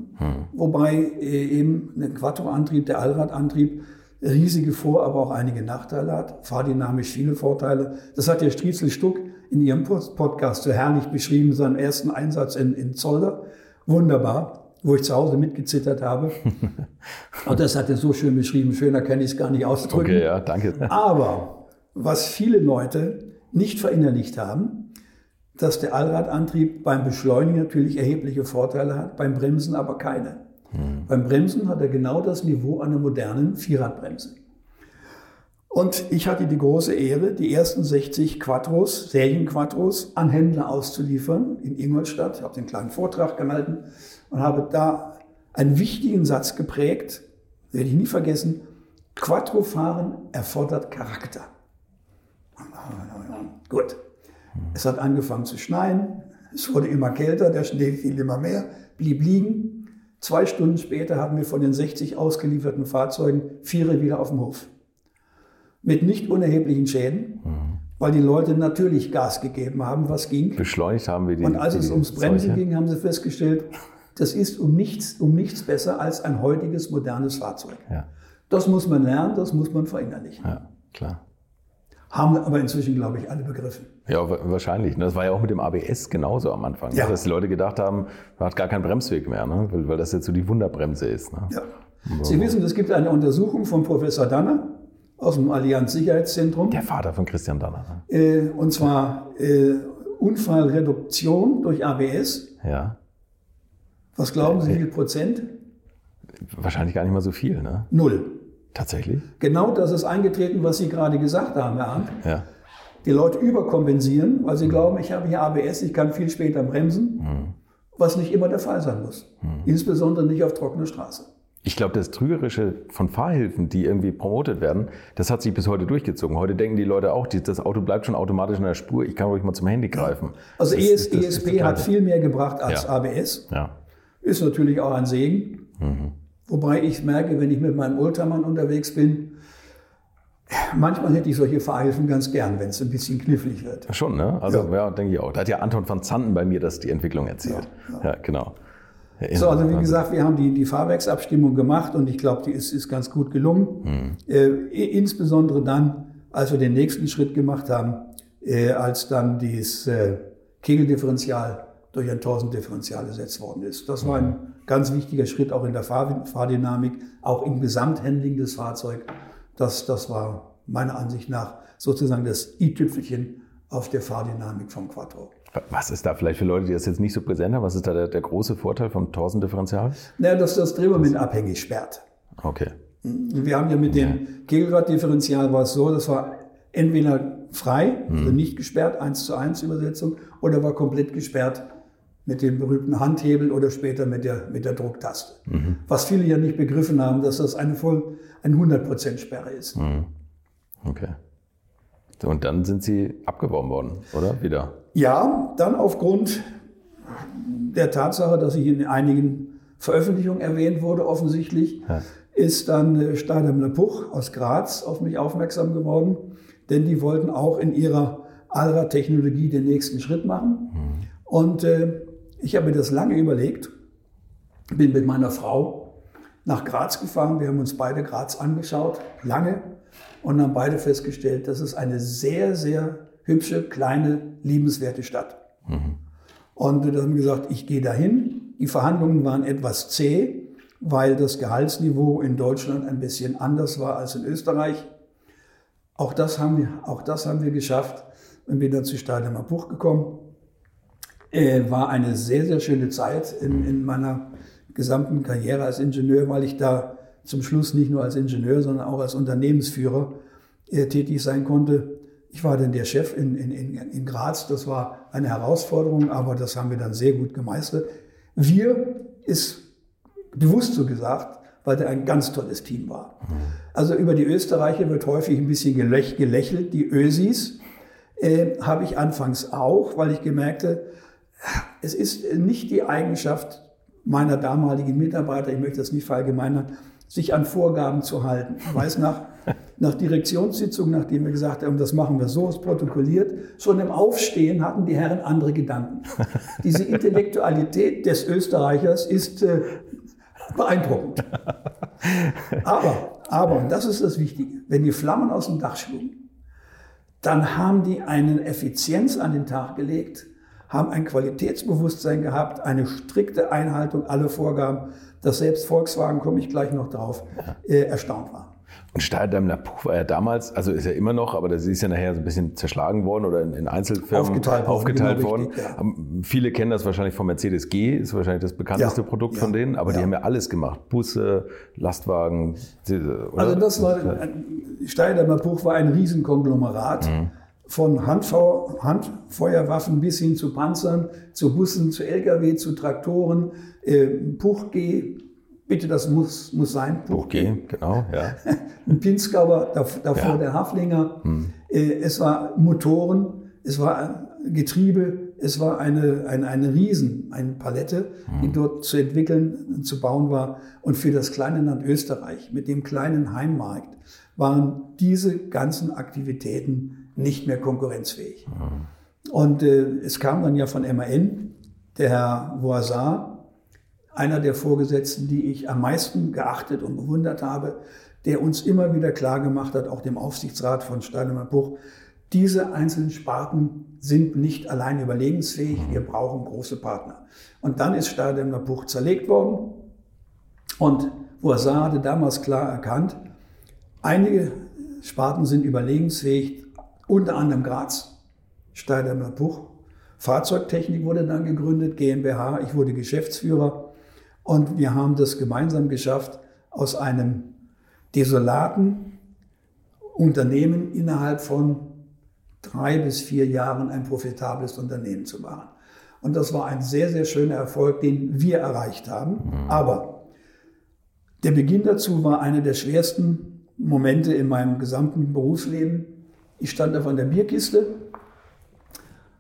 Wobei äh, eben ein Quattro-Antrieb, der Allradantrieb, riesige Vor-, aber auch einige Nachteile hat. Fahrdynamisch viele Vorteile. Das hat der Striezel Stuck in ihrem Podcast so herrlich beschrieben, seinen ersten Einsatz in, in Zolder. Wunderbar, wo ich zu Hause mitgezittert habe. <laughs> Und das hat er so schön beschrieben. Schöner kann ich es gar nicht ausdrücken.
Okay, ja, danke. <laughs>
Aber was viele Leute nicht verinnerlicht haben, dass der Allradantrieb beim Beschleunigen natürlich erhebliche Vorteile hat, beim Bremsen aber keine. Beim Bremsen hat er genau das Niveau einer modernen Vierradbremse. Und ich hatte die große Ehre, die ersten 60 Quattros, Serienquattros, an Händler auszuliefern in Ingolstadt. Ich habe den kleinen Vortrag gehalten und habe da einen wichtigen Satz geprägt, werde ich nie vergessen. Quattrofahren erfordert Charakter. Gut. Es hat angefangen zu schneien. Es wurde immer kälter, der Schnee fiel immer mehr, blieb liegen. Zwei Stunden später hatten wir von den 60 ausgelieferten Fahrzeugen vier wieder auf dem Hof. Mit nicht unerheblichen Schäden, weil die Leute natürlich Gas gegeben haben, was ging.
Beschleunigt haben wir die.
Und als
die,
es ums Bremsen
Seuche.
ging, haben sie festgestellt, das ist um nichts, um nichts besser als ein heutiges modernes Fahrzeug.
Ja,
Das muss man lernen, das muss man verinnerlichen.
ja, klar.
Haben aber inzwischen, glaube ich, alle begriffen.
Ja, wa- wahrscheinlich. ne? Das war ja auch mit dem ABS genauso am Anfang. ne?
Ja.
Dass die Leute gedacht haben, man hat gar keinen Bremsweg mehr, ne? weil, weil das jetzt so die Wunderbremse ist. Ne?
Ja. Sie wissen, es gibt eine Untersuchung von Professor Danner aus dem Allianz Sicherheitszentrum.
Der Vater von Christian Danner. Ne?
Äh, und zwar äh, Unfallreduktion durch ABS.
Ja.
Was glauben Sie, wie viel Prozent?
Wahrscheinlich gar nicht mal so viel, ne?
Null.
Tatsächlich?
Genau das ist eingetreten, was Sie gerade gesagt haben, Herr Arndt.
Ja.
Die Leute überkompensieren, weil sie glauben, ich habe hier ABS, ich kann viel später bremsen, was nicht immer der Fall sein muss. Insbesondere nicht auf trockener Straße.
Ich glaube, das Trügerische von Fahrhilfen, die irgendwie promotet werden, das hat sich bis heute durchgezogen. Heute denken die Leute auch, das Auto bleibt schon automatisch in der Spur, ich kann ruhig mal zum Handy greifen.
Also
Das
ES,
das
ESP hat viel mehr gebracht als
Ja.
ABS.
Ja.
Ist natürlich auch ein Segen. Wobei ich merke, wenn ich mit meinem Oldtimer unterwegs bin, manchmal hätte ich solche Fahrhilfen ganz gern, wenn es ein bisschen knifflig wird.
Schon, ne? Also, ja,
Ja.
denke ich auch. Da hat ja Anton van Zanten bei mir das die Entwicklung erzählt. Ja, genau.
So, also wie gesagt, wir haben die, die Fahrwerksabstimmung gemacht und ich glaube, die ist, ist ganz gut gelungen. Äh, i- insbesondere dann, als wir den nächsten Schritt gemacht haben, äh, als dann dieses äh, Kegeldifferential durch ein Torsendifferential ersetzt worden ist. Das war ein ganz wichtiger Schritt auch in der Fahr Fahrdynamik, auch im Gesamthandling des Fahrzeugs. Das, das war meiner Ansicht nach sozusagen das i-Tüpfelchen auf der Fahrdynamik vom Quattro.
Was ist da vielleicht für Leute, die das jetzt nicht so präsent haben, was ist da der, der große Vorteil vom Torsendifferential?
Naja, dass das Drehmoment abhängig sperrt.
Okay.
Wir haben ja mit dem Kegelraddifferential war es so, das war entweder frei, also nicht gesperrt, 1 zu 1 Übersetzung, oder war komplett gesperrt mit dem berühmten Handhebel oder später mit der, mit der Drucktaste. Was viele ja nicht begriffen haben, dass das eine voll, eine 100% Sperre ist.
Okay. So, und dann sind sie abgeworben worden, oder? Wieder.
Ja, dann aufgrund der Tatsache, dass ich in einigen Veröffentlichungen erwähnt wurde, offensichtlich,
Ja.
ist dann äh, Stademler Puch aus Graz auf mich aufmerksam geworden, denn die wollten auch in ihrer Allrad-Technologie den nächsten Schritt machen. Und äh, ich habe mir das lange überlegt, bin mit meiner Frau nach Graz gefahren. Wir haben uns beide Graz angeschaut, lange, und haben beide festgestellt, das ist eine sehr, sehr hübsche, kleine, liebenswerte Stadt. Und dann haben wir gesagt, ich gehe dahin. Die Verhandlungen waren etwas zäh, weil das Gehaltsniveau in Deutschland ein bisschen anders war als in Österreich. Auch das haben wir, auch das haben wir geschafft und bin dann zu Steinemer Buch gekommen. Äh, war eine sehr, sehr schöne Zeit in, in meiner gesamten Karriere als Ingenieur, weil ich da zum Schluss nicht nur als Ingenieur, sondern auch als Unternehmensführer äh, tätig sein konnte. Ich war dann der Chef in, in, in, in Graz. Das war eine Herausforderung, aber das haben wir dann sehr gut gemeistert. Wir ist bewusst so gesagt, weil der ein ganz tolles Team war. Also über die Österreicher wird häufig ein bisschen gelächelt, die Ösis. äh, habe ich anfangs auch, weil ich gemerkte, es ist nicht die Eigenschaft meiner damaligen Mitarbeiter, ich möchte das nicht verallgemeinern, sich an Vorgaben zu halten. Ich weiß nach, nach Direktionssitzung, nachdem wir gesagt haben, das machen wir so, ist protokolliert, schon im Aufstehen hatten die Herren andere Gedanken. <laughs> Diese Intellektualität des Österreichers ist äh, beeindruckend. Aber, aber, und das ist das Wichtige, wenn die Flammen aus dem Dach schlugen, dann haben die eine Effizienz an den Tag gelegt, haben ein Qualitätsbewusstsein gehabt, eine strikte Einhaltung aller Vorgaben, dass selbst Volkswagen, komme ich gleich noch drauf, äh, erstaunt war.
Und Steyr-Daimler Puch war ja damals, also ist ja immer noch, aber das ist ja nachher so ein bisschen zerschlagen worden oder in, in Einzelfirmen
Aufgeteilt worden,
aufgeteilt
genau
worden.
richtig, ja.
Viele kennen das wahrscheinlich von Mercedes G, ist wahrscheinlich das bekannteste
Ja,
Produkt
ja,
von denen, aber die haben ja alles gemacht. Busse, Lastwagen, oder?
Also das war, Steyr-Daimler Puch war ein Riesenkonglomerat von Handfeu Handfeuerwaffen bis hin zu Panzern, zu Bussen, zu Lkw, zu Traktoren. Äh, Puch G, bitte, das muss, muss sein.
Buch G, genau, ja. <laughs>
ein Pinzgauer, dav- davor
Ja.
der Haflinger. Äh, Es war Motoren, es war Getriebe, es war eine, eine, eine Riesen, eine Palette, die dort zu entwickeln, zu bauen war. Und für das kleine Land Österreich mit dem kleinen Heimmarkt waren diese ganzen Aktivitäten nicht mehr konkurrenzfähig. Und äh, es kam dann ja von MAN, der Herr Voisard, einer der Vorgesetzten, die ich am meisten geachtet und bewundert habe, der uns immer wieder klar gemacht hat, auch dem Aufsichtsrat von Steinemann Puch, diese einzelnen Sparten sind nicht allein überlebensfähig, wir brauchen große Partner. Und dann ist Steinemann Puch zerlegt worden und Voisard hatte damals klar erkannt, einige Sparten sind überlebensfähig, unter anderem Graz, Steinemann Puch. Fahrzeugtechnik wurde dann gegründet, GmbH, ich wurde Geschäftsführer und wir haben das gemeinsam geschafft, aus einem desolaten Unternehmen innerhalb von drei bis vier Jahren ein profitables Unternehmen zu machen. Und das war ein sehr, sehr schöner Erfolg, den wir erreicht haben. Aber der Beginn dazu war einer der schwersten Momente in meinem gesamten Berufsleben. Ich stand auf einer Bierkiste,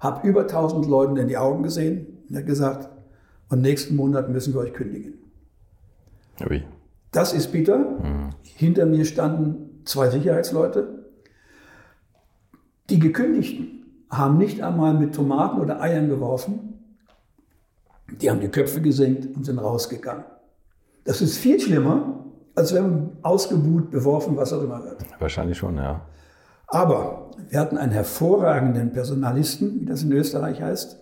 habe über 1000 Leuten in die Augen gesehen und habe gesagt, und nächsten Monat müssen wir euch kündigen.
Ui.
Das ist bitter. Hinter mir standen zwei Sicherheitsleute. Die Gekündigten haben nicht einmal mit Tomaten oder Eiern geworfen. Die haben die Köpfe gesenkt und sind rausgegangen. Das ist viel schlimmer, als wenn man ausgebuht, beworfen, was auch immer wird.
Wahrscheinlich schon, ja.
Aber wir hatten einen hervorragenden Personalisten, wie das in Österreich heißt.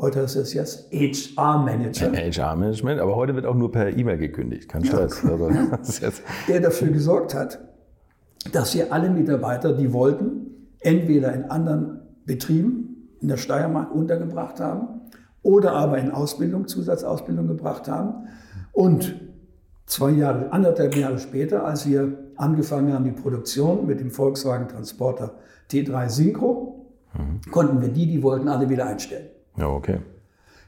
Heute ist es jetzt HR-Manager,
HR-Management, aber heute wird auch nur per E-Mail gekündigt, kein Stress. Also, <laughs> ist jetzt,
der dafür gesorgt hat, dass wir alle Mitarbeiter, die wollten, entweder in anderen Betrieben in der Steiermark untergebracht haben oder aber in Ausbildung, Zusatzausbildung gebracht haben. Und zwei Jahre, anderthalb Jahre später, als wir angefangen haben, die Produktion mit dem Volkswagen Transporter T3 Synchro, konnten wir die, die wollten, alle wieder einstellen.
Ja, okay.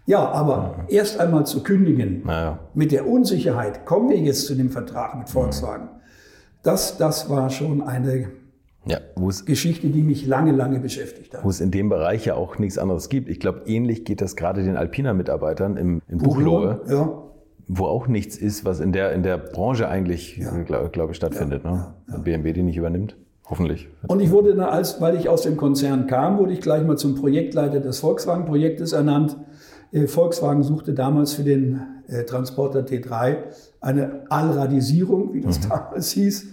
Ja, aber erst einmal zu kündigen,
Naja.
mit der Unsicherheit, kommen wir jetzt zu dem Vertrag mit Volkswagen, das, das war schon eine
Ja,
Geschichte, die mich lange, lange beschäftigt hat.
wo es in dem Bereich ja auch nichts anderes gibt. Ich glaube, ähnlich geht das gerade den Alpina-Mitarbeitern im, in Buchloe,
Ja,
wo auch nichts ist, was in der, in der Branche eigentlich, glaube glaub ich, stattfindet. ne? BMW die nicht übernimmt. Hoffentlich.
Und ich wurde dann, als, weil ich aus dem Konzern kam, wurde ich gleich mal zum Projektleiter des Volkswagen-Projektes ernannt. Äh, Volkswagen suchte damals für den äh, Transporter T3 eine Allradisierung, wie das damals hieß.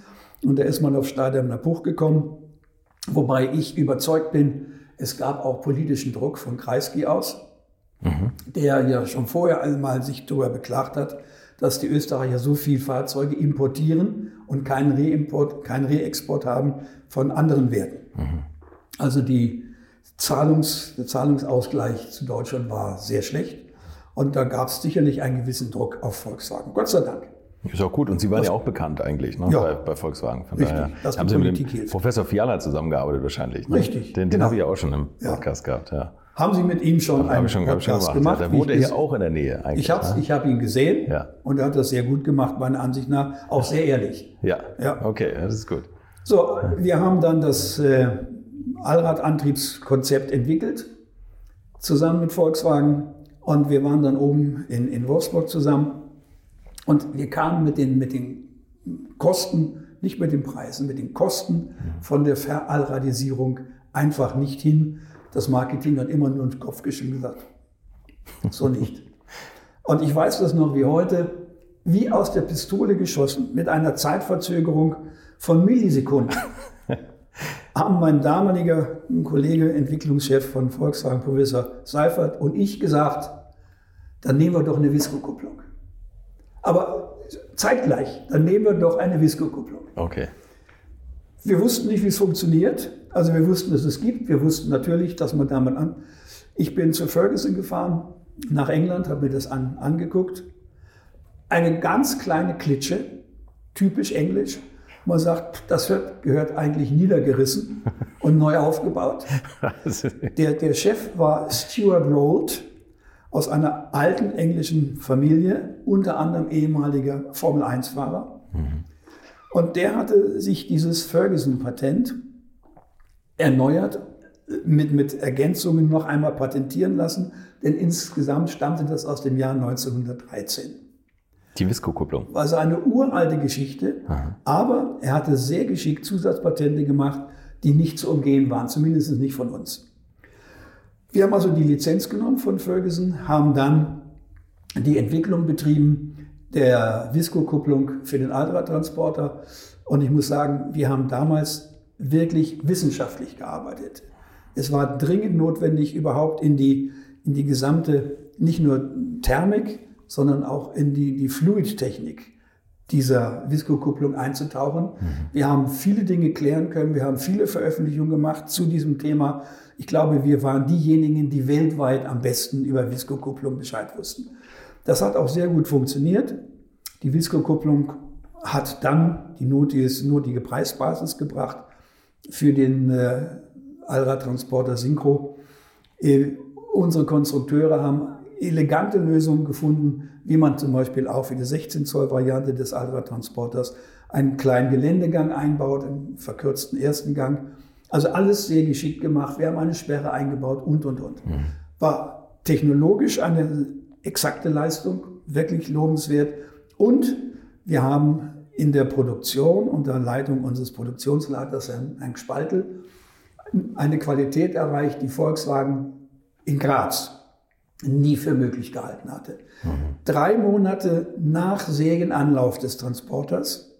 Und da ist man auf Stadion Puch gekommen. Wobei ich überzeugt bin, es gab auch politischen Druck von Kreisky aus, der ja schon vorher einmal sich darüber beklagt hat, dass die Österreicher so viel Fahrzeuge importieren und keinen Reimport, keinen Reexport haben von anderen Werten. Also die Zahlungs, der Zahlungsausgleich zu Deutschland war sehr schlecht und da gab es sicherlich einen gewissen Druck auf Volkswagen. Gott sei Dank.
Ist auch gut. Und Sie waren ja auch bekannt eigentlich ne?
Ja.
bei, bei Volkswagen. Von
Richtig.
daher
Das
haben Sie mit dem. Professor Fiala zusammengearbeitet wahrscheinlich. Ne?
Richtig,
Den, den
genau.
habe ich ja auch schon im
Ja.
Podcast gehabt. Ja.
Haben Sie mit ihm schon einen
schon, ich schon
Podcast
gemacht.
gemacht?
Ja,
ich
hier
ges-
auch in der Nähe eigentlich.
Ich habe
ne?
ich hab ihn gesehen
Ja.
und er hat das sehr gut gemacht, meiner Ansicht nach. Auch sehr ehrlich.
Ja.
Ja.
okay, das ist gut.
So, wir haben dann das äh, Allradantriebskonzept entwickelt, zusammen mit Volkswagen. Und wir waren dann oben in, in Wolfsburg zusammen. Und wir kamen mit den, mit den Kosten, nicht mit den Preisen, mit den Kosten von der Verallradisierung einfach nicht hin. Das Marketing hat immer nur den Kopf geschüttelt gesagt, so nicht. Und ich weiß das noch wie heute, wie aus der Pistole geschossen, mit einer Zeitverzögerung von Millisekunden, <laughs> haben mein damaliger Kollege, Entwicklungschef von Volkswagen, Professor Seifert und ich gesagt, dann nehmen wir doch eine Visco-Kupplung. Aber zeitgleich, dann nehmen wir doch eine Visco-Kupplung.
Okay.
Wir wussten nicht, wie es funktioniert. Also wir wussten, dass es gibt. Wir wussten natürlich, dass man damit an. Ich bin zu Ferguson gefahren, nach England, habe mir das an, angeguckt. Eine ganz kleine Klitsche, typisch englisch. Man sagt, das gehört eigentlich niedergerissen <laughs> und neu aufgebaut. Der, der Chef war Stuart Rold aus einer alten englischen Familie, unter anderem ehemaliger Formel-1-Fahrer. Und der hatte sich dieses Ferguson-Patent erneuert, mit, mit Ergänzungen noch einmal patentieren lassen, denn insgesamt stammte das aus dem Jahr 1913.
Die Visco-Kupplung.
Also eine uralte Geschichte, aber er hatte sehr geschickt Zusatzpatente gemacht, die nicht zu umgehen waren, zumindest nicht von uns. Wir haben also die Lizenz genommen von Ferguson, haben dann die Entwicklung betrieben der Visco-Kupplung für den Allradtransporter. Und ich muss sagen, wir haben damals wirklich wissenschaftlich gearbeitet. Es war dringend notwendig, überhaupt in die, in die gesamte, nicht nur Thermik, sondern auch in die, die Fluidtechnik dieser Visco-Kupplung einzutauchen. Wir haben viele Dinge klären können, wir haben viele Veröffentlichungen gemacht zu diesem Thema. Ich glaube, wir waren diejenigen, die weltweit am besten über Visco-Kupplung Bescheid wussten. Das hat auch sehr gut funktioniert. Die Visco-Kupplung hat dann die notige Preisbasis gebracht für den äh, Allradtransporter Synchro. Äh, unsere Konstrukteure haben elegante Lösungen gefunden, wie man zum Beispiel auch für die 16 Zoll Variante des Allradtransporters einen kleinen Geländegang einbaut, einen verkürzten ersten Gang. Also alles sehr geschickt gemacht. Wir haben eine Sperre eingebaut und, und, und. War technologisch eine exakte Leistung, wirklich lobenswert. Und wir haben in der Produktion unter Leitung unseres Produktionsleiters Herrn Spaltel eine Qualität erreicht, die Volkswagen in Graz nie für möglich gehalten hatte. Drei Monate nach Serienanlauf des Transporters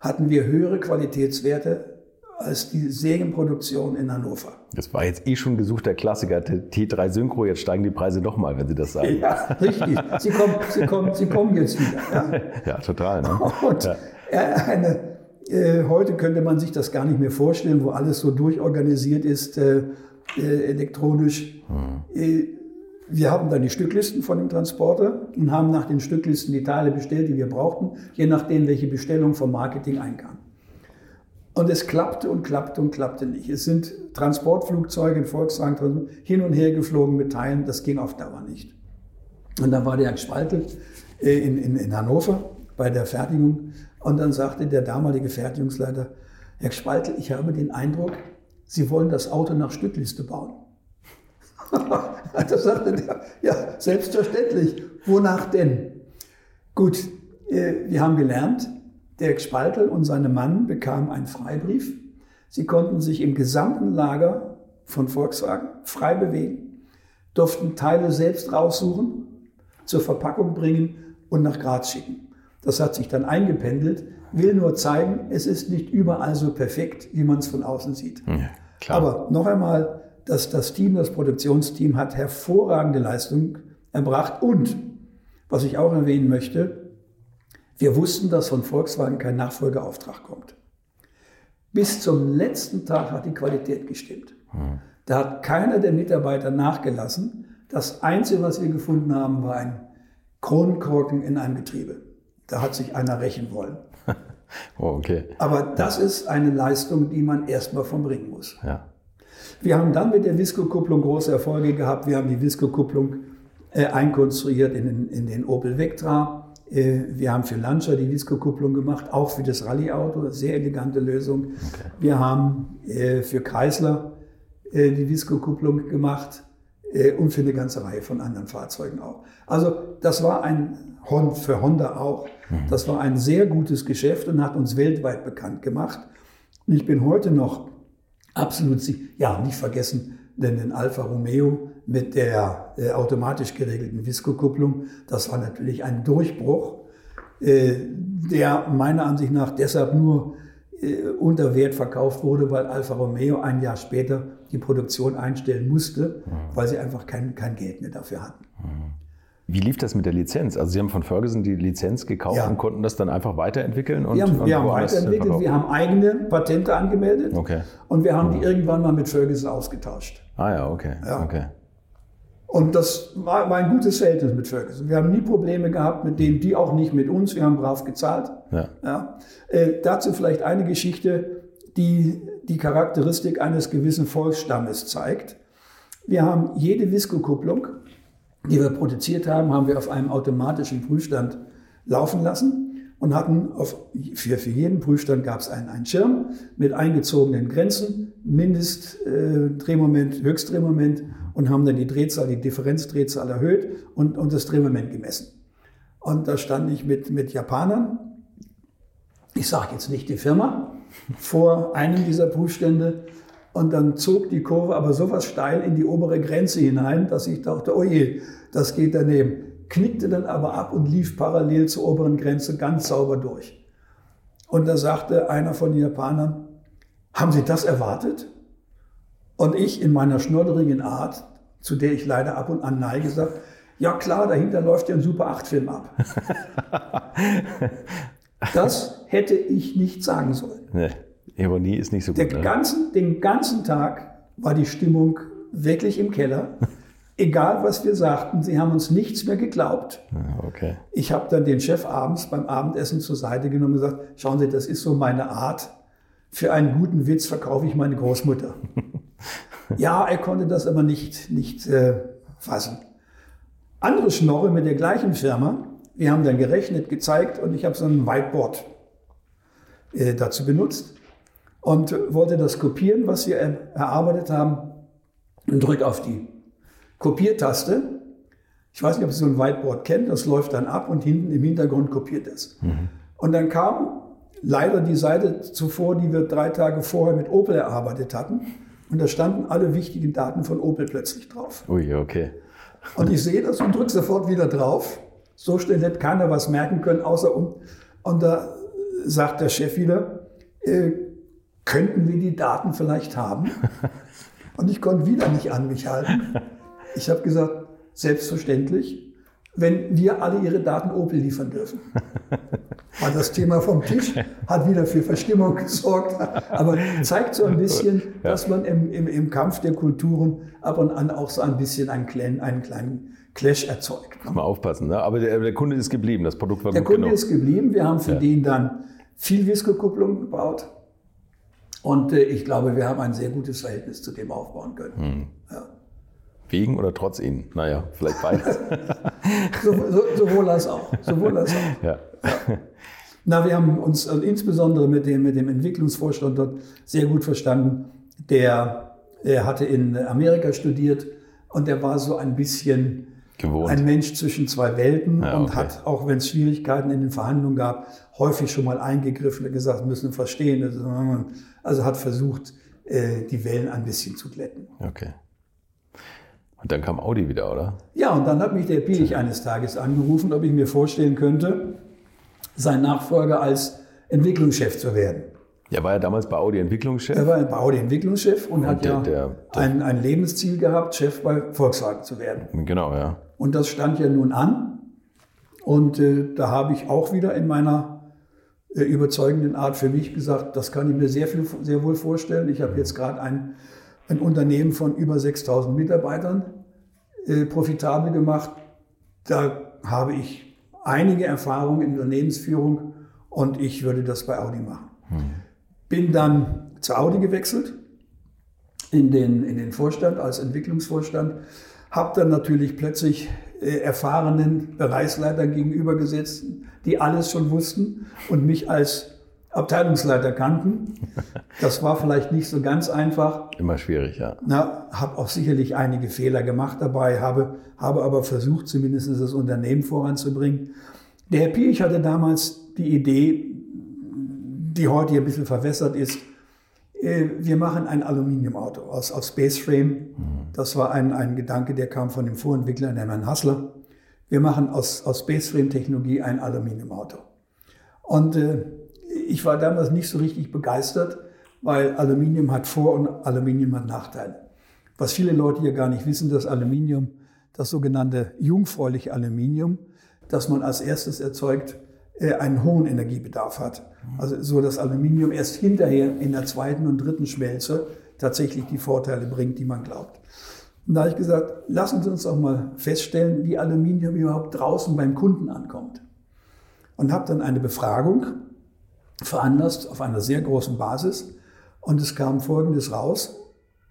hatten wir höhere Qualitätswerte als die Serienproduktion in Hannover.
Das war jetzt eh schon gesuchter Klassiker, T3 Synchro, jetzt steigen die Preise nochmal, wenn Sie das sagen.
Ja, richtig. Sie kommen, Sie kommen, Sie kommen jetzt wieder. Ja,
ja total. Ne?
Und
Ja.
äh, eine, äh, heute könnte man sich das gar nicht mehr vorstellen, wo alles so durchorganisiert ist, äh, äh, elektronisch. Äh, wir haben dann die Stücklisten von dem Transporter und haben nach den Stücklisten die Teile bestellt, die wir brauchten, je nachdem, welche Bestellung vom Marketing einkam. Und es klappte und klappte und klappte nicht. Es sind Transportflugzeuge in Volkswagen hin und her geflogen mit Teilen, das ging auf Dauer nicht. Und dann war der Herr Spaltel äh, in, in, in Hannover bei der Fertigung und dann sagte der damalige Fertigungsleiter, Herr Spaltel, ich habe den Eindruck, Sie wollen das Auto nach Stückliste bauen. da <laughs> sagte der, ja, selbstverständlich. Wonach denn? Gut, äh, wir haben gelernt, der Spaltel und seine Mann bekamen einen Freibrief. Sie konnten sich im gesamten Lager von Volkswagen frei bewegen, durften Teile selbst raussuchen, zur Verpackung bringen und nach Graz schicken. Das hat sich dann eingependelt, will nur zeigen, es ist nicht überall so perfekt, wie man es von außen sieht.
Ja, klar.
Aber noch einmal, dass das Team, das Produktionsteam hat hervorragende Leistung erbracht und, was ich auch erwähnen möchte, wir wussten, dass von Volkswagen kein Nachfolgeauftrag kommt. Bis zum letzten Tag hat die Qualität gestimmt. Da hat keiner der Mitarbeiter nachgelassen. Das Einzige, was wir gefunden haben, war ein Kronkorken in einem Getriebe. Da hat sich einer rächen wollen. <laughs>
Oh, okay.
Aber das ist eine Leistung, die man erstmal vom Ring muss.
Ja.
Wir haben dann mit der Visco-Kupplung große Erfolge gehabt. Wir haben die Visco-Kupplung äh, einkonstruiert in den, in den Opel Vectra. Äh, Wir haben für Lancia die Visco-Kupplung gemacht, auch für das Rallye-Auto, sehr elegante Lösung. Wir haben äh, für Chrysler äh, die Visco-Kupplung gemacht und für eine ganze Reihe von anderen Fahrzeugen auch. Also das war ein für Honda auch. Das war ein sehr gutes Geschäft und hat uns weltweit bekannt gemacht. Und ich bin heute noch absolut, sie- ja, nicht vergessen, denn den Alfa Romeo mit der äh, automatisch geregelten Visco-Kupplung, das war natürlich ein Durchbruch, äh, der meiner Ansicht nach deshalb nur äh, unter Wert verkauft wurde, weil Alfa Romeo ein Jahr später die Produktion einstellen musste, weil sie einfach kein, kein Geld mehr dafür hatten.
Wie lief das mit der Lizenz? Also Sie haben von Ferguson die Lizenz gekauft
Ja.
und konnten das dann einfach weiterentwickeln? Und,
Wir haben,
und
wir haben weiterentwickelt, wir haben eigene Patente angemeldet
Okay.
und wir haben die irgendwann mal mit Ferguson ausgetauscht.
Ah ja, okay.
Ja.
okay.
Und das war, war ein gutes Verhältnis mit Ferguson. Wir haben nie Probleme gehabt mit denen, die auch nicht mit uns. Wir haben brav gezahlt.
Ja.
Ja. Äh, dazu vielleicht eine Geschichte, die die Charakteristik eines gewissen Volksstammes zeigt. Wir haben jede Visco-Kupplung, die wir produziert haben, haben wir auf einem automatischen Prüfstand laufen lassen und hatten auf, für, für jeden Prüfstand gab es einen, einen Schirm mit eingezogenen Grenzen, Mindestdrehmoment, äh, Drehmoment, Höchstdrehmoment und haben dann die Drehzahl, die Differenzdrehzahl erhöht und, und das Drehmoment gemessen. Und da stand ich mit, mit Japanern, ich sage jetzt nicht die Firma, <laughs> vor einem dieser Prüfstände und dann zog die Kurve aber sowas steil in die obere Grenze hinein, dass ich dachte, oh je, das geht daneben. Knickte dann aber ab und lief parallel zur oberen Grenze ganz sauber durch. Und da sagte einer von den Japanern, haben Sie das erwartet? Und ich in meiner schnodderigen Art, zu der ich leider ab und an neige, gesagt, ja klar, dahinter läuft ja ein Super 8-Film ab. <laughs> Das hätte ich nicht sagen sollen.
Nee, Ironie ist nicht so gut. Ne?
ganzen, den ganzen Tag war die Stimmung wirklich im Keller. Egal, was wir sagten, sie haben uns nichts mehr geglaubt.
Okay.
Ich habe dann den Chef abends beim Abendessen zur Seite genommen und gesagt, schauen Sie, das ist so meine Art. Für einen guten Witz verkaufe ich meine Großmutter. <laughs> ja, er konnte das aber nicht, nicht äh, fassen. Andere Schnorre mit der gleichen Firma, wir haben dann gerechnet, gezeigt und ich habe so ein Whiteboard äh, dazu benutzt und wollte das kopieren, was wir er- erarbeitet haben und drück auf die Kopiertaste. Ich weiß nicht, ob Sie so ein Whiteboard kennen, das läuft dann ab und hinten im Hintergrund kopiert es. Und dann kam leider die Seite zuvor, die wir drei Tage vorher mit Opel erarbeitet hatten. Und da standen alle wichtigen Daten von Opel plötzlich drauf.
Ui, okay.
Und ich sehe das und drücke sofort wieder drauf. So schnell hätte keiner was merken können, außer um. Und da sagt der Chef wieder, äh, könnten wir die Daten vielleicht haben? <laughs> Und ich konnte wieder nicht an mich halten. Ich habe gesagt, selbstverständlich, wenn wir alle ihre Daten Opel liefern dürfen. <laughs> War das Thema vom Tisch, hat wieder für Verstimmung gesorgt, aber zeigt so ein bisschen, dass man im, im, im Kampf der Kulturen ab und an auch so ein bisschen einen kleinen, einen kleinen Clash erzeugt.
Mal aufpassen. Ne? Aber der, der Kunde ist geblieben. Das Produkt war
Der
gut
Kunde
genug.
ist geblieben. Wir haben für
Ja.
den dann viel Visco-Kupplung gebaut. Und äh, ich glaube, wir haben ein sehr gutes Verhältnis zu dem aufbauen können.
Hm.
Ja.
Wegen oder trotz Ihnen? Naja, vielleicht beides. <laughs>
So, so, sowohl als auch. Sowohl als auch.
ja. <laughs>
Na, wir haben uns also insbesondere mit dem, mit dem Entwicklungsvorstand dort sehr gut verstanden. Der, der hatte in Amerika studiert und der war so ein bisschen
Gewohnt.
ein Mensch zwischen zwei Welten
Ja,
und
okay.
hat, auch wenn es Schwierigkeiten in den Verhandlungen gab, häufig schon mal eingegriffen und gesagt, wir müssen verstehen. Also, Also hat versucht, äh, die Wellen ein bisschen zu glätten.
Okay. Und dann kam Audi wieder, oder?
Ja, und dann hat mich der Pilich eines Tages angerufen, ob ich mir vorstellen könnte, sein Nachfolger als Entwicklungschef zu werden.
Ja, war ja damals bei Audi Entwicklungschef.
Er war bei Audi Entwicklungschef und, hat
der-
ja
der- der-
ein, ein Lebensziel gehabt, Chef bei Volkswagen zu werden.
Genau, ja.
Und das stand ja nun an. Und äh, da habe ich auch wieder in meiner äh, überzeugenden Art für mich gesagt, das kann ich mir sehr, viel, sehr wohl vorstellen. Ich habe jetzt gerade ein, ein Unternehmen von über 6000 Mitarbeitern profitabel gemacht. Da habe ich einige Erfahrungen in Unternehmensführung und ich würde das bei Audi machen. Bin dann zu Audi gewechselt in den, in den Vorstand als Entwicklungsvorstand, habe dann natürlich plötzlich äh, äh, erfahrenen Bereichsleitern gegenübergesetzt, die alles schon wussten und mich als Abteilungsleiter kannten. <laughs> Das war vielleicht nicht so ganz einfach.
Immer schwierig, ja.
Na, habe auch sicherlich einige Fehler gemacht dabei, habe, habe aber versucht, zumindest das Unternehmen voranzubringen. Der Herr Piech hatte damals die Idee, die heute hier ein bisschen verwässert ist, äh, wir machen ein Aluminiumauto aus, aus Spaceframe. Das war ein, ein Gedanke, der kam von dem Vorentwickler, der Herrn Hassler. Wir machen aus, aus Spaceframe-Technologie ein Aluminiumauto. Und äh, ich war damals nicht so richtig begeistert, weil Aluminium hat Vor- und Aluminium hat Nachteile. Was viele Leute hier gar nicht wissen, dass Aluminium, das sogenannte jungfräuliche Aluminium, das man als erstes erzeugt, äh, einen hohen Energiebedarf hat. Also so, dass Aluminium erst hinterher in der zweiten und dritten Schmelze tatsächlich die Vorteile bringt, die man glaubt. Und da habe ich gesagt, lassen Sie uns auch mal feststellen, wie Aluminium überhaupt draußen beim Kunden ankommt. Und habe dann eine Befragung veranlasst auf einer sehr großen Basis. Und es kam Folgendes raus.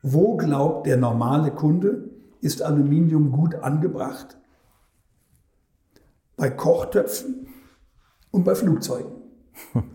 Wo glaubt der normale Kunde, ist Aluminium gut angebracht? Bei Kochtöpfen und bei Flugzeugen. <laughs>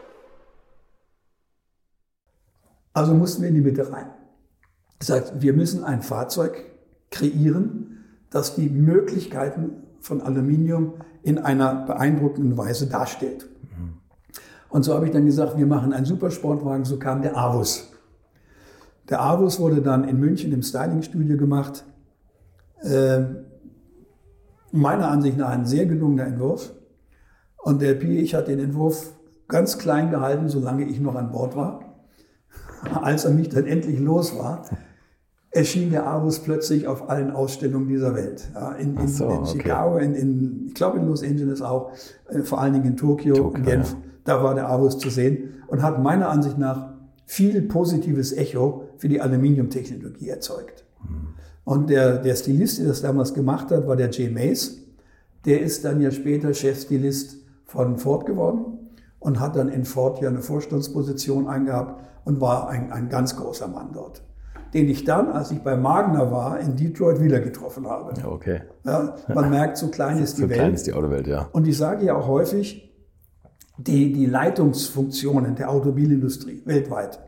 Also mussten wir in die Mitte rein. Das heißt, wir müssen ein Fahrzeug kreieren, das die Möglichkeiten von Aluminium in einer beeindruckenden Weise darstellt. Und so habe ich dann gesagt, wir machen einen Supersportwagen, so kam der Avus. Der Avus wurde dann in München im Stylingstudio gemacht. Äh, meiner Ansicht nach ein sehr gelungener Entwurf. Und der Piech hat den Entwurf ganz klein gehalten, solange ich noch an Bord war. Als er mich dann endlich los war, erschien der Avus plötzlich auf allen Ausstellungen dieser Welt. Ja, in, in,
so,
in
okay.
Chicago, in, in, ich glaube in Los Angeles auch, äh, vor allen Dingen in Tokio,
Tokio,
in Genf,
ja.
da war der Avus zu sehen und hat meiner Ansicht nach viel positives Echo für die Aluminiumtechnologie erzeugt. Und der, der Stilist, der das damals gemacht hat, war der Jay Mays. Der ist dann ja später Chefstilist von Ford geworden und hat dann in Ford ja eine Vorstandsposition eingehabt und war ein, ein ganz großer Mann dort. Den ich dann, als ich bei Magna war, in Detroit wieder getroffen habe.
Ja, okay.
Ja, man merkt, so klein ist die
So
Welt.
klein ist die Autowelt, ja.
Und ich sage ja auch häufig, die, die Leitungsfunktionen der Automobilindustrie weltweit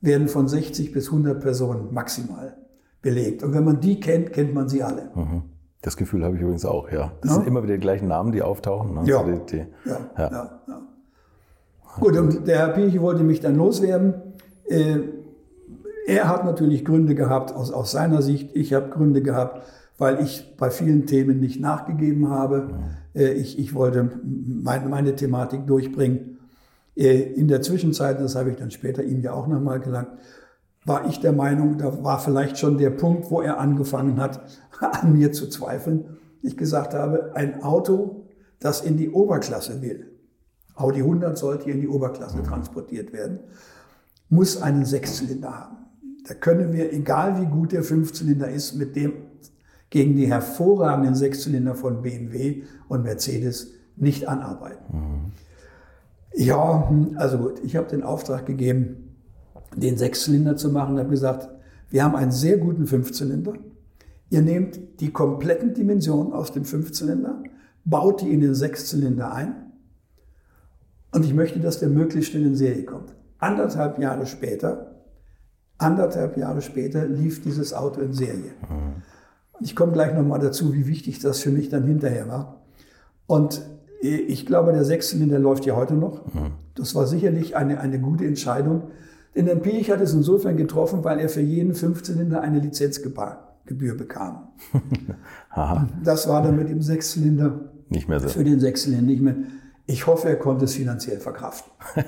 werden von 60 bis 100 Personen maximal belegt. Und wenn man die kennt, kennt man sie alle.
Mhm. Das Gefühl habe ich übrigens auch, ja. Das
Ja.
sind immer wieder die gleichen Namen, die auftauchen. Ne?
Ja.
So die, die,
Ja,
Ja.
ja. Gut, und der Herr Piech wollte mich dann loswerden. Äh, er hat natürlich Gründe gehabt aus, aus seiner Sicht. Ich habe Gründe gehabt, weil ich bei vielen Themen nicht nachgegeben habe. Äh, ich, ich wollte meine, meine Thematik durchbringen. Äh, in der Zwischenzeit, das habe ich dann später ihm ja auch nochmal gelangt, war ich der Meinung, da war vielleicht schon der Punkt, wo er angefangen hat, <laughs> an mir zu zweifeln. Ich gesagt habe, ein Auto, das in die Oberklasse will, Audi 100 sollte in die Oberklasse mhm. transportiert werden, muss einen Sechszylinder haben. Da können wir, egal wie gut der Fünfzylinder ist, mit dem gegen die hervorragenden Sechszylinder von BMW und Mercedes nicht anarbeiten. Mhm. Ja, also gut, ich habe den Auftrag gegeben, den Sechszylinder zu machen und habe gesagt, wir haben einen sehr guten Fünfzylinder. Ihr nehmt die kompletten Dimensionen aus dem Fünfzylinder, baut die in den Sechszylinder ein und ich möchte, dass der möglichst schnell in Serie kommt. Anderthalb Jahre später, anderthalb Jahre später lief dieses Auto in Serie. Mhm. Ich komme gleich nochmal dazu, wie wichtig das für mich dann hinterher war. Und ich glaube, der Sechszylinder läuft ja heute noch. Mhm. Das war sicherlich eine, eine gute Entscheidung. Denn der Piech hat es insofern getroffen, weil er für jeden Fünfzylinder eine Lizenzgebühr bekam. <laughs> das war dann mit dem Sechszylinder
nicht mehr so.
für den Sechszylinder nicht mehr. Ich hoffe, er konnte es finanziell verkraften. <laughs>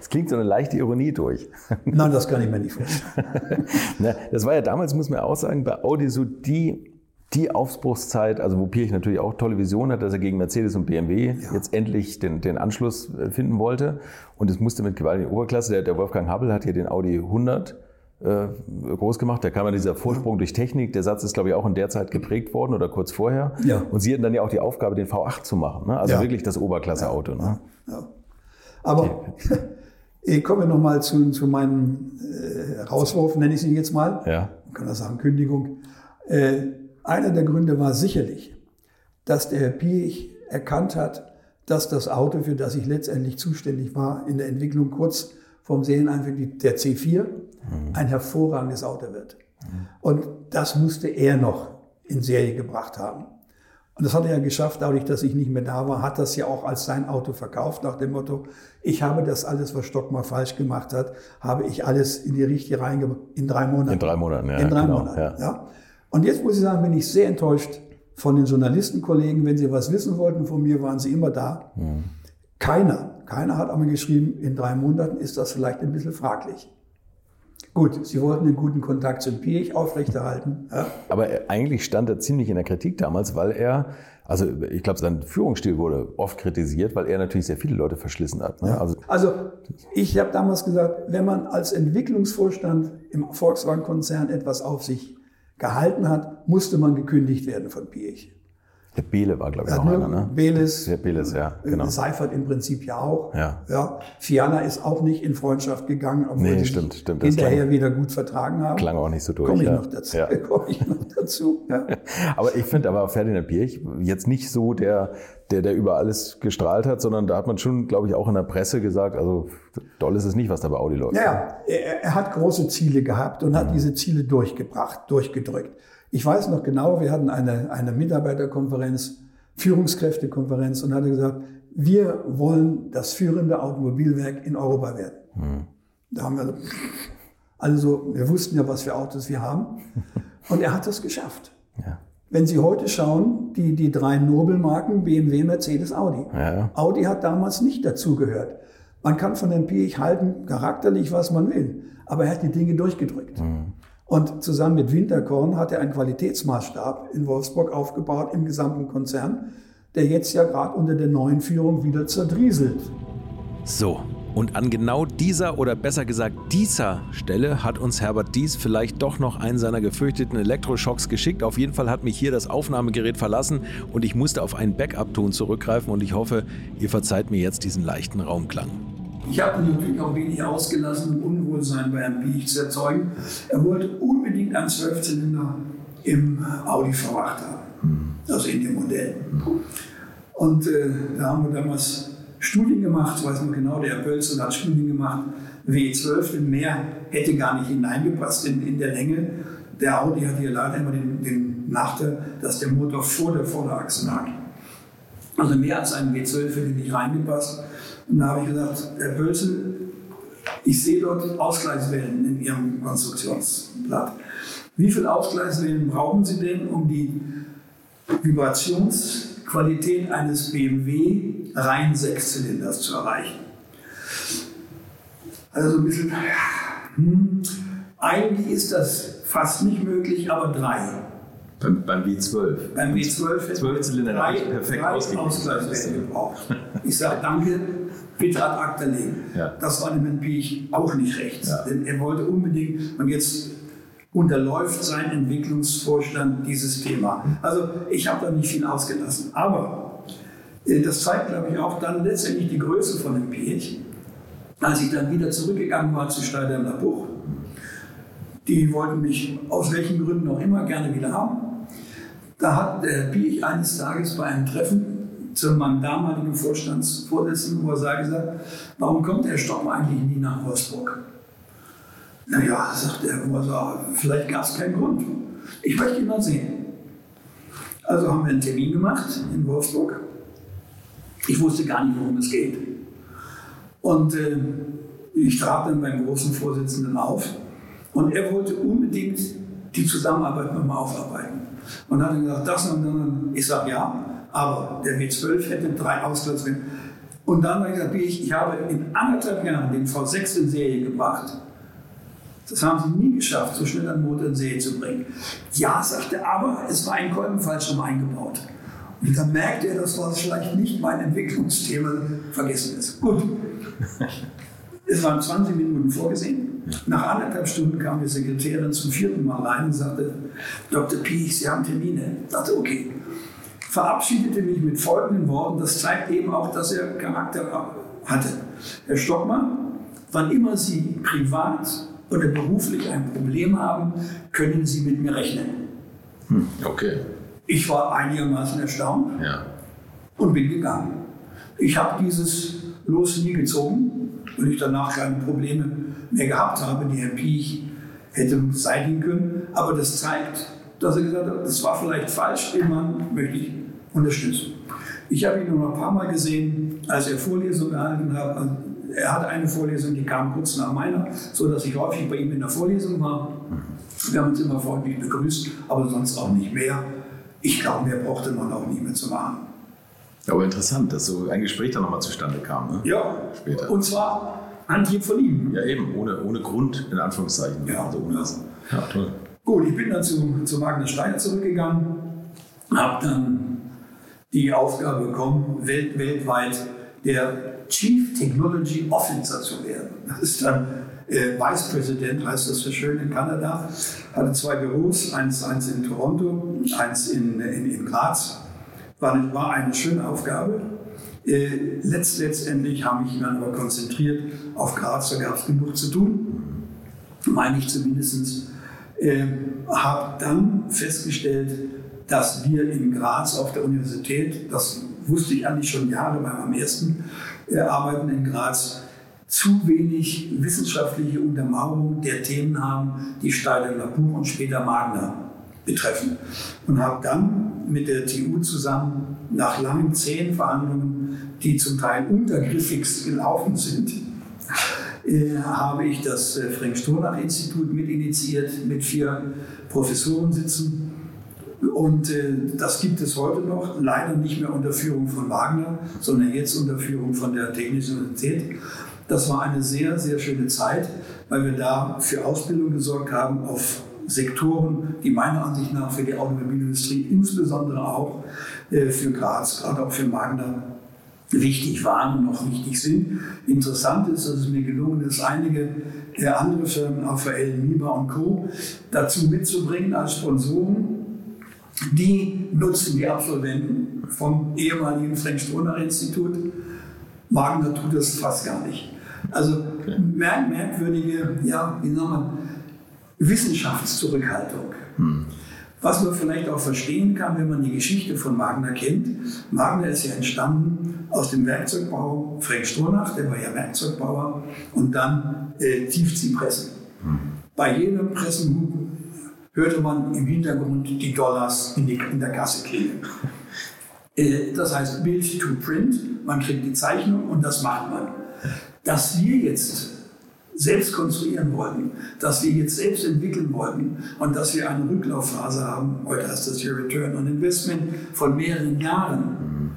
Es klingt so eine leichte Ironie durch. <laughs>
Nein, das kann ich mir nicht vorstellen. <laughs>
das war ja damals, muss man auch sagen, bei Audi so die, die Aufbruchszeit, also wo Pirch natürlich auch tolle Vision hat, dass er gegen Mercedes und BMW ja. jetzt endlich den, den Anschluss äh, finden wollte. Und es musste mit gewaltigen Oberklasse. Der, der Wolfgang Habbel hat hier den Audi 100 äh, groß gemacht. Da kam ja dieser Vorsprung durch Technik. Der Satz ist, glaube ich, auch in der Zeit geprägt worden oder kurz vorher. Ja. Und Sie hatten dann ja auch die Aufgabe, den V8 zu machen. Ne? Also ja. wirklich das Oberklasse-Auto. Ne? Ja.
Aber okay. <laughs> ich komme nochmal zu, zu meinem äh, Rauswurf, nenne ich ihn jetzt mal. Ja. Man kann das sagen, Kündigung. Äh, einer der Gründe war sicherlich, dass der Herr Piech erkannt hat, dass das Auto, für das ich letztendlich zuständig war, in der Entwicklung kurz vom Serieneinführung, der C4, mhm. ein hervorragendes Auto wird. Und das musste er noch in Serie gebracht haben. Und das hat er ja geschafft, dadurch, dass ich nicht mehr da war, hat das ja auch als sein Auto verkauft, nach dem Motto, ich habe das alles, was Stockmar falsch gemacht hat, habe ich alles in die Richtige reingebracht, in drei Monaten.
In drei Monaten, ja.
In drei genau, Monaten, ja. ja. Und jetzt muss ich sagen, bin ich sehr enttäuscht von den Journalistenkollegen. Wenn sie was wissen wollten von mir, waren sie immer da. Mhm. Keiner, keiner hat einmal geschrieben, in drei Monaten ist das vielleicht ein bisschen fraglich. Gut, sie wollten einen guten Kontakt zum Piech aufrechterhalten. Ja.
Aber eigentlich stand er ziemlich in der Kritik damals, weil er, also ich glaube, sein Führungsstil wurde oft kritisiert, weil er natürlich sehr viele Leute verschlissen hat.
Ne? Ja. Also, also ich habe damals gesagt, wenn man als Entwicklungsvorstand im Volkswagen-Konzern etwas auf sich gehalten hat, musste man gekündigt werden von Piech.
Der Bele war, glaube ich, auch einer, ne?
Beles.
Der Beles, ja, genau.
Seifert im Prinzip ja auch. Ja. ja. Fiala ist auch nicht in Freundschaft gegangen, obwohl nee,
stimmt, stimmt.
hinterher klang, wieder gut vertragen haben.
Klang auch nicht so durch.
Komme ich,
ja.
noch dazu. Ja. <laughs> Komme ich noch dazu. Ja. <laughs>
aber ich finde aber Ferdinand Pirch jetzt nicht so der, der, der über alles gestrahlt hat, sondern da hat man schon, glaube ich, auch in der Presse gesagt, also doll ist es nicht, was da bei Audi läuft.
Ja, er, er hat große Ziele gehabt und hat mhm. diese Ziele durchgebracht, durchgedrückt. Ich weiß noch genau, wir hatten eine, eine Mitarbeiterkonferenz, Führungskräftekonferenz und hatte gesagt, wir wollen das führende Automobilwerk in Europa werden. Mhm. Da haben wir also, wir wussten ja, was für Autos wir haben. Und er hat das geschafft. Ja. Wenn Sie heute schauen, die, die drei Nobelmarken, BMW, Mercedes, Audi. Ja. Audi hat damals nicht dazugehört. Man kann von dem Piech halten, charakterlich, was man will. Aber er hat die Dinge durchgedrückt. Mhm. Und zusammen mit Winterkorn hat er einen Qualitätsmaßstab in Wolfsburg aufgebaut im gesamten Konzern, der jetzt ja gerade unter der neuen Führung wieder zerdrieselt.
So, und an genau dieser oder besser gesagt dieser Stelle hat uns Herbert Dies vielleicht doch noch einen seiner gefürchteten Elektroschocks geschickt. Auf jeden Fall hat mich hier das Aufnahmegerät verlassen und ich musste auf einen Backup-Ton zurückgreifen und ich hoffe, ihr verzeiht mir jetzt diesen leichten Raumklang.
Ich habe natürlich auch wenig ausgelassen, um Unwohlsein bei Herrn Piech zu erzeugen. Er wollte unbedingt einen Zwölfzylinder im Audi V8 haben, also in dem Modell. Und äh, da haben wir damals Studien gemacht, weiß noch genau, der Herr Pölzer hat Studien gemacht, W12, denn mehr hätte gar nicht hineingepasst in, in der Länge. Der Audi hat hier leider immer den, den Nachteil, dass der Motor vor der Vorderachse lag. Also mehr als ein W12 hätte nicht reingepasst. Und da habe ich gesagt, Herr Bölzel, ich sehe dort Ausgleichswellen in Ihrem Konstruktionsblatt. Wie viele Ausgleichswellen brauchen Sie denn, um die Vibrationsqualität eines BMW rein Sechszylinders zu erreichen? Also ein bisschen, hm, eigentlich ist das fast nicht möglich, aber drei.
Beim, beim W12.
Beim W12 hätte
12 Zylinder
drei,
perfekt
drei
ausgeglichen.
Ausgleichswellen gebraucht. Ich sage danke, bitte ad acta legen.
Ja.
Das war dem Herrn Piech auch nicht recht.
Ja.
Denn er wollte unbedingt, und jetzt unterläuft sein Entwicklungsvorstand dieses Thema. Also ich habe da nicht viel ausgelassen. Aber äh, das zeigt, glaube ich, auch dann letztendlich die Größe von dem Piech. Als ich dann wieder zurückgegangen war zu Steiderner Buch, die wollten mich aus welchen Gründen auch immer gerne wieder haben. Da hat der Piech eines Tages bei einem Treffen zu meinem damaligen Vorstandsvorsitzenden, sah, gesagt, warum kommt der Stock eigentlich nie nach Wolfsburg? Naja, sagt der Ursache, vielleicht gab es keinen Grund. Ich möchte ihn mal sehen. Also haben wir einen Termin gemacht in Wolfsburg. Ich wusste gar nicht, worum es geht. Und äh, ich trat dann beim großen Vorsitzenden auf und er wollte unbedingt die Zusammenarbeit nochmal aufarbeiten. Und hat dann gesagt, das und dann. Ich sage ja, aber der W12 hätte drei Ausgleichswellen. Und dann habe ich gesagt, ich, ich habe in anderthalb Jahren den V6 in Serie gebracht. Das haben sie nie geschafft, so schnell einen Motor in Serie zu bringen. Ja, sagte er, aber es war ein Kolbenfallschirm eingebaut. Und dann merkte er, das war vielleicht nicht mein Entwicklungsthema, vergessen ist. Gut. Es waren 20 Minuten vorgesehen. Nach anderthalb Stunden kam die Sekretärin zum vierten Mal rein und sagte, Dr. Piech, Sie haben Termine. Ich dachte, okay. Verabschiedete mich mit folgenden Worten. Das zeigt eben auch, dass er Charakter hatte. Herr Stockmann, wann immer Sie privat oder beruflich ein Problem haben, können Sie mit mir rechnen.
Okay.
Ich war einigermaßen erstaunt
Ja.
und bin gegangen. Ich habe dieses Los nie gezogen, weil ich danach keine Probleme mehr gehabt habe, die Herr Piech hätte beseitigen können. Aber das zeigt, dass er gesagt hat, das war vielleicht falsch, den Mann möchte ich unterstützen. Ich habe ihn noch ein paar Mal gesehen, als er Vorlesungen gehalten hat. Er hatte eine Vorlesung, die kam kurz nach meiner, sodass ich häufig bei ihm in der Vorlesung war. Wir haben uns immer freundlich begrüßt, aber sonst auch nicht mehr. Ich glaube, mehr brauchte man auch nicht mehr zu machen.
Aber interessant, dass so ein Gespräch dann nochmal zustande kam. Ne?
Ja,
Später.
und zwar Antrieb von ihm.
Ja, eben, ohne, ohne Grund, in Anführungszeichen.
Ja.
Also ohne. Ja, toll.
Gut, ich bin dann zu, zu Magnus Steiner zurückgegangen, habe dann die Aufgabe bekommen, welt, weltweit der Chief Technology Officer zu werden. Das ist dann äh, Vice President, heißt das so schön in Kanada. Hatte zwei Büros, eins, eins in Toronto, eins in, in, in Graz. War, eine- war eine schöne Aufgabe. Äh, letzt, letztendlich habe ich mich dann aber konzentriert auf Graz, da gab es genug zu tun meine ich zumindest, äh, habe dann festgestellt, dass wir in Graz auf der Universität, das wusste ich eigentlich schon Jahre bei meinem ersten äh, Arbeiten in Graz, zu wenig wissenschaftliche Untermauerung der Themen haben, die Steiner Labur und später Magna betreffen. Und habe dann mit der TU zusammen nach langen zehn Verhandlungen, die zum Teil untergriffigst gelaufen sind, äh, habe ich das äh, Frank-Stronach-Institut mit initiiert, mit vier Professoren sitzen. Und äh, das gibt es heute noch, leider nicht mehr unter Führung von Wagner, sondern jetzt unter Führung von der Technischen Universität. Das war eine sehr, sehr schöne Zeit, weil wir da für Ausbildung gesorgt haben auf Sektoren, die meiner Ansicht nach für die Automobilindustrie, insbesondere auch für Graz, gerade auch für Magna, wichtig waren und noch wichtig sind. Interessant ist, dass es mir gelungen ist, einige der andere Firmen, AVL, MIBA und Co., dazu mitzubringen als Sponsoren. Die nutzen die Absolventen vom ehemaligen Frank-Stronach-Institut. Wagner tut das fast gar nicht. Also mer merkwürdige, ja, wie sagt man, Wissenschaftszurückhaltung. Was man vielleicht auch verstehen kann, wenn man die Geschichte von Wagner kennt. Wagner ist ja entstanden aus dem Werkzeugbau Frank Stronach, der war ja Werkzeugbauer, und dann äh, Tiefziehpressen. Bei jedem Pressenhub hörte man im Hintergrund die Dollars in, die, in der Kasse klingen. Äh, das heißt Build to Print, man kriegt die Zeichnung und das macht man. Dass wir jetzt selbst konstruieren wollten, dass wir jetzt selbst entwickeln wollten und dass wir eine Rücklaufphase haben, heute heißt das hier Return on Investment, von mehreren Jahren,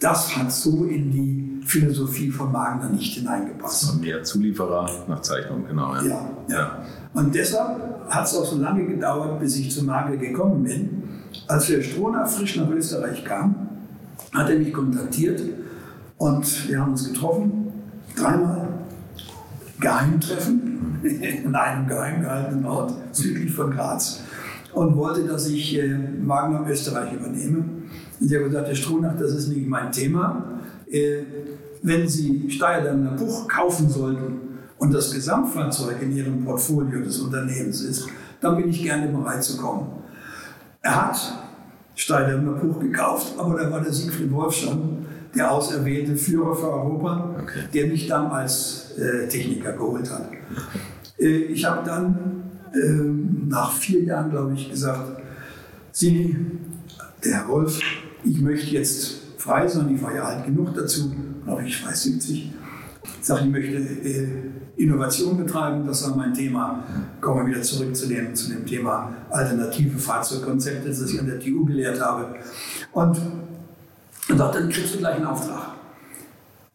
das hat so in die Philosophie von Wagner nicht hineingepasst.
Und mehr Zulieferer nach Zeichnung, genau.
Ja, ja. ja. Und deshalb hat es auch so lange gedauert, bis ich zu Nagel gekommen bin. Als Herr Strohner frisch nach Österreich kam, hat er mich kontaktiert und wir haben uns getroffen, dreimal Geheimtreffen <laughs> in einem geheim gehaltenen Ort südlich von Graz und wollte, dass ich äh, Wagner Österreich übernehme. Und ich habe gesagt, Herr Strunach, das ist nicht mein Thema. Äh, wenn Sie Steyr-Daimler Buch kaufen sollten und das Gesamtfahrzeug in Ihrem Portfolio des Unternehmens ist, dann bin ich gerne bereit zu kommen. Er hat Steyr-Daimler Buch gekauft, aber da war der Siegfried Wolf schon der auserwählte Führer für Europa, okay. der mich dann als Techniker geholt hat. Äh, ich habe dann äh, nach vier Jahren, glaube ich, gesagt, Sie, der Herr Wolf, ich möchte jetzt frei sein, ich war ja alt genug dazu, glaube ich, weiß 70. Ich sage, ich möchte äh, Innovation betreiben, das war mein Thema. Kommen wir wieder zurück zu dem, zu dem Thema alternative Fahrzeugkonzepte, das ich an der TU gelehrt habe. Und und sagt, dann kriegst du gleich einen Auftrag.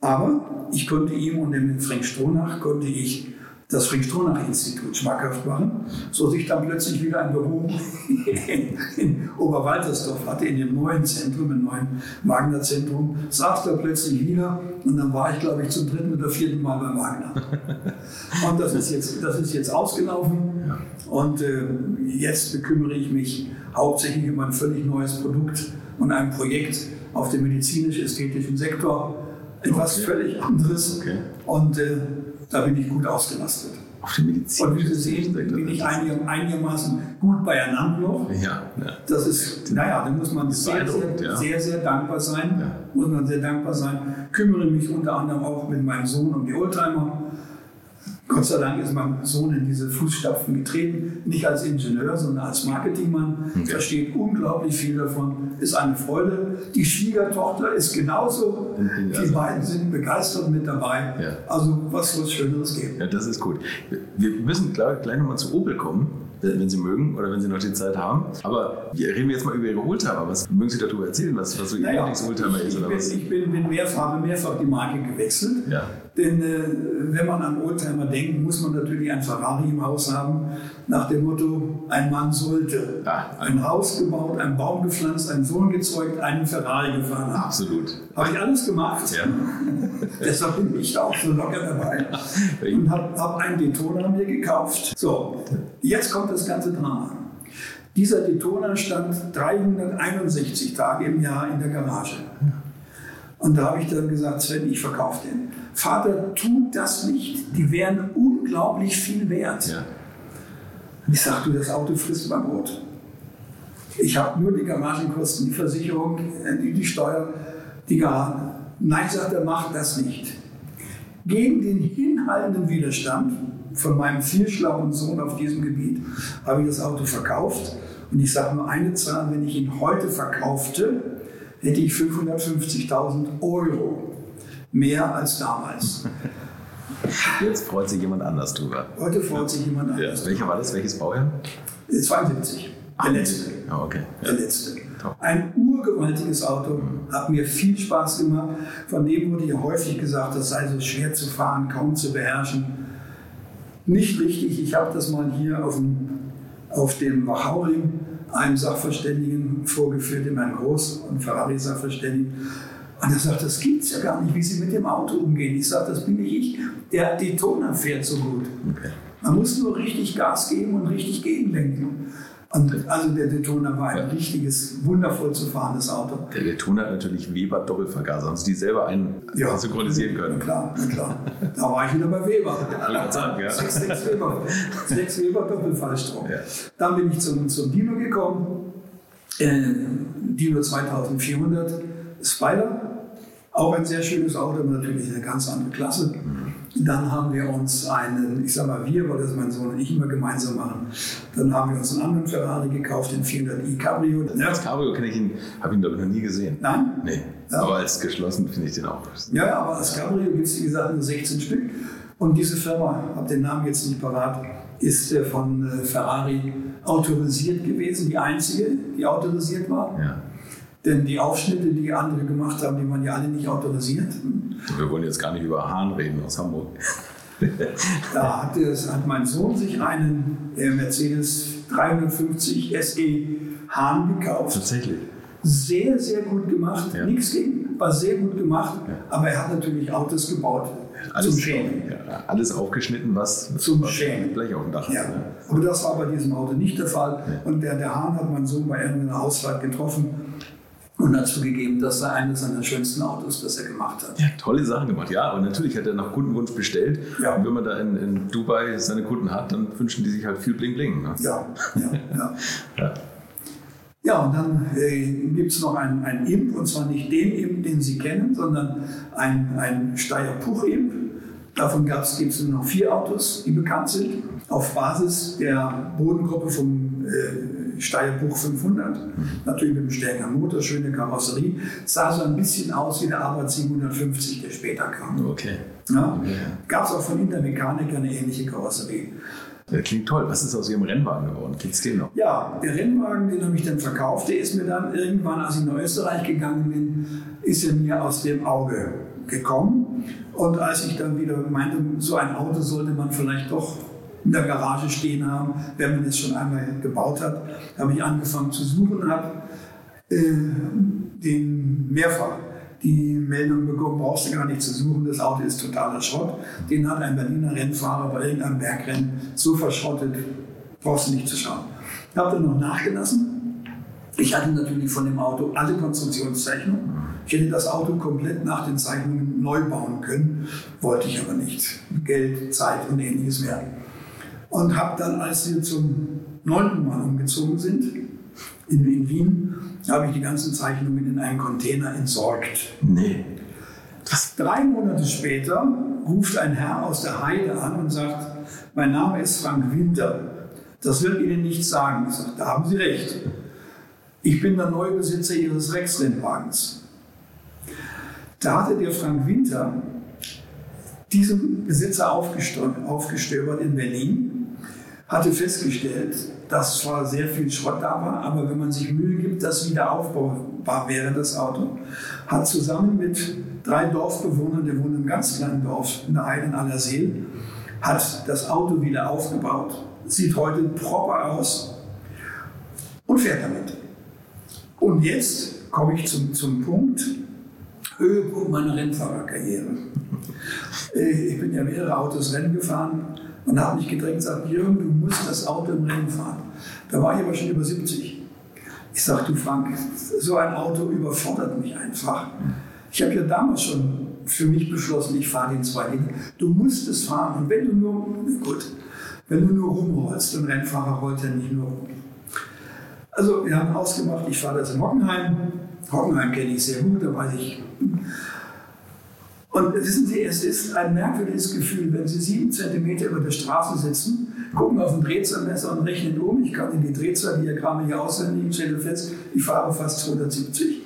Aber ich konnte ihm und dem Frank Stronach konnte ich das Frank-Stronach-Institut schmackhaft machen, so dass ich dann plötzlich wieder ein Büro in, in Oberwaltersdorf hatte, in dem neuen Zentrum, im neuen Wagner-Zentrum, saß da plötzlich wieder und dann war ich, glaube ich, zum dritten oder vierten Mal bei Wagner. Und das ist jetzt, das ist jetzt ausgelaufen. Und äh, jetzt bekümmere ich mich hauptsächlich um ein völlig neues Produkt und ein Projekt, auf dem medizinisch-ästhetischen Sektor etwas okay. völlig anderes. Okay. Und äh, da bin ich gut ausgelastet.
Auf dem Medizin.
Und wie Sie sehen, bin ich einig, einigermaßen gut beieinander noch.
Ja,
ja. Das ist, naja, da muss man sehr sehr, ja. sehr, sehr, dankbar sein. Ja. Muss man sehr dankbar sein. Kümmere mich unter anderem auch mit meinem Sohn um die Oldtimer. Gott sei Dank ist mein Sohn in diese Fußstapfen getreten, nicht als Ingenieur, sondern als Marketingmann. Okay. Versteht unglaublich viel davon, ist eine Freude. Die Schwiegertochter ist genauso. Die also. beiden sind begeistert mit dabei. Ja. Also was soll es Schöneres geben?
Ja, das ist gut. Wir müssen gleich, gleich nochmal zu Opel kommen wenn Sie mögen oder wenn Sie noch die Zeit haben. Aber reden wir jetzt mal über Ihre Oldtimer. Was mögen Sie darüber erzählen, was, was so Ihr naja, Lieblings-Oldtimer ist?
Oder bin, was? Ich bin, bin mehrfach, mehrfach die Marke gewechselt. Ja. Denn äh, wenn man an Oldtimer denkt, muss man natürlich ein Ferrari im Haus haben, nach dem Motto, ein Mann sollte. Ja, ein Haus gebaut, einen Baum gepflanzt, einen Sohn gezeugt, einen Ferrari gefahren.
Absolut.
Habe ich alles gemacht. Ja. <laughs> Deshalb bin ich auch so locker dabei. Und habe hab einen Daytona mir gekauft. So, jetzt kommt das ganze Drama. Dieser Daytona stand 361 Tage im Jahr in der Garage. Und da habe ich dann gesagt, Sven, ich verkaufe den. Vater, tu das nicht. Die wären unglaublich viel wert. Ja. Ich sage, du, das Auto frisst mein Brot. Ich habe nur die Garagenkosten, die Versicherung, die, die Steuer, die Garage. Nein, sagt er, mach das nicht. Gegen den hinhaltenden Widerstand von meinem viel schlauen Sohn auf diesem Gebiet habe ich das Auto verkauft. Und ich sage nur eine Zahl, wenn ich ihn heute verkaufte, hätte ich 550.000 Euro mehr als damals.
Jetzt freut sich jemand anders drüber.
Heute freut sich jemand anders.
Ja. Welcher war das? Welches Baujahr?
72. Der letzte.
Oh, okay.
Der letzte. Ein urgewaltiges Auto, mhm. hat mir viel Spaß gemacht. Von dem wurde ja häufig gesagt, das sei so schwer zu fahren, kaum zu beherrschen. Nicht richtig. Ich habe das mal hier auf dem, auf dem Wachauring einem Sachverständigen vorgeführt, dem Herrn Groß, und Ferrari-Sachverständigen. Und er sagt, das gibt es ja gar nicht, wie Sie mit dem Auto umgehen. Ich sage, das bin nicht ich. Der Daytona fährt so gut. Okay. Man muss nur richtig Gas geben und richtig gegenlenken. Und also der Daytona war ein ja. richtiges, wundervoll zu fahrendes Auto.
Der Daytona hat natürlich Weber Doppelvergaser, haben Sie die selber ein ja. synchronisieren können.
Na klar, na klar. Da war ich wieder bei Weber.
Sagen, ja.
6, 6 Weber, 6 Weber Doppelfallstrom. Ja. Dann bin ich zum, zum Dino gekommen. Äh, Dino 2400 Spider. Auch ein sehr schönes Auto, aber natürlich eine ganz andere Klasse. Mhm. Dann haben wir uns einen, ich sag mal wir, weil das mein Sohn und ich immer gemeinsam machen. Dann haben wir uns einen anderen Ferrari gekauft, den 400i Cabrio.
Ja. Als Cabrio kenne ich ihn, habe ihn glaube ich noch nie gesehen.
Nein?
Nee. Ja. Aber als geschlossen finde ich den auch.
Ja, ja, aber als Cabrio gibt es wie gesagt nur 16 Stück. Und diese Firma, habe den Namen jetzt nicht parat, ist äh, von äh, Ferrari autorisiert gewesen, die einzige, die autorisiert war. Ja. Denn die Aufschnitte, die andere gemacht haben, die waren ja alle nicht autorisiert.
Wir wollen jetzt gar nicht über Hahn reden aus Hamburg. <laughs>
da hat, es, hat mein Sohn sich einen Mercedes 350 SE Hahn gekauft.
Tatsächlich.
Sehr, sehr gut gemacht. Ja. Nichts gegen, war sehr gut gemacht. Ja. Aber er hat natürlich Autos gebaut.
Alles, zum Schämen. Ja, alles aufgeschnitten, was
zum Schämen.
gleich auf dem Dach ja.
ist. Ne? Aber das war bei diesem Auto nicht der Fall. Und der, der Hahn hat mein Sohn bei irgendeiner Ausfahrt getroffen und hat zugegeben, das sei eines seiner schönsten Autos, das er gemacht hat.
Ja, tolle Sachen gemacht. Ja, und natürlich hat er nach Kundenwunsch bestellt. Ja. Und wenn man da in, in Dubai seine Kunden hat, dann wünschen die sich halt viel Bling Bling. Ne?
Ja, ja, ja. <laughs> ja. Ja, und dann äh, gibt es noch einen, einen Imp, und zwar nicht den Imp, den Sie kennen, sondern ein, ein Steyr-Puch-Imp. Davon gibt es nur noch vier Autos, die bekannt sind, auf Basis der Bodengruppe vom äh, Steyr-Puch 500. Natürlich mit einem stärkeren Motor, schöne Karosserie. Sah so ein bisschen aus wie der Arbeit 750, der später kam.
Okay.
Ja? Gab es auch von Intermechanik eine ähnliche Karosserie.
Das klingt toll. Was ist aus Ihrem Rennwagen geworden? Gibt es den noch?
Ja, der Rennwagen, den habe ich dann verkauft. Der ist mir dann irgendwann, als ich nach Österreich gegangen bin, ist er mir aus dem Auge gekommen. Und als ich dann wieder meinte, so ein Auto sollte man vielleicht doch in der Garage stehen haben, wenn man es schon einmal gebaut hat, habe ich angefangen zu suchen habe äh, den mehrfach die Meldung bekommen, brauchst du gar nicht zu suchen, das Auto ist totaler Schrott. Den hat ein Berliner Rennfahrer bei irgendeinem Bergrennen so verschrottet, brauchst du nicht zu schauen. Ich habe dann noch nachgelassen. Ich hatte natürlich von dem Auto alle Konstruktionszeichnungen. Ich hätte das Auto komplett nach den Zeichnungen neu bauen können, wollte ich aber nicht. Geld, Zeit und ähnliches mehr. Und habe dann, als wir zum neunten Mal umgezogen sind, in, in Wien, habe ich die ganzen Zeichnungen in einen Container entsorgt.
Nee.
Das Drei Monate später ruft ein Herr aus der Heide an und sagt, mein Name ist Frank Winter. Das wird Ihnen nichts sagen. Ich sage, da haben Sie recht. Ich bin der neue Besitzer Ihres Rex-Rennwagens. Da hatte der Frank Winter diesen Besitzer aufgestöbert in Berlin, hatte festgestellt, dass zwar sehr viel Schrott da war, aber wenn man sich Mühe gibt, dass wieder aufbaubar wäre, das Auto, hat zusammen mit drei Dorfbewohnern, der wohnen einem ganz kleinen Dorf in der Heide in Allerseel, hat das Auto wieder aufgebaut. Sieht heute proper aus und fährt damit. Und jetzt komme ich zum, zum Punkt, Höhepunkt meiner Rennfahrerkarriere. <laughs> Äh, ich bin ja mehrere Autos Rennen gefahren und habe mich gedrängt und gesagt, Jürgen, du musst das Auto im Rennen fahren. Da war ich aber schon über 70. Ich sagte, du Frank, so ein Auto überfordert mich einfach. Ich habe ja damals schon für mich beschlossen, ich fahre den zwei Liter. Du musst es fahren. Und wenn du nur, gut, wenn du nur rumrollst, ein Rennfahrer rollt ja nicht nur rum. Also wir haben ausgemacht, ich fahre das in Hockenheim. Hockenheim kenne ich sehr gut, da weiß ich, und wissen Sie, es ist ein merkwürdiges Gefühl, wenn Sie sieben Zentimeter über der Straße sitzen, gucken auf ein Drehzahlmesser und rechnen um. Ich kann in die Drehzahldiagramme hier auswendig und stelle fest, ich fahre fast 270.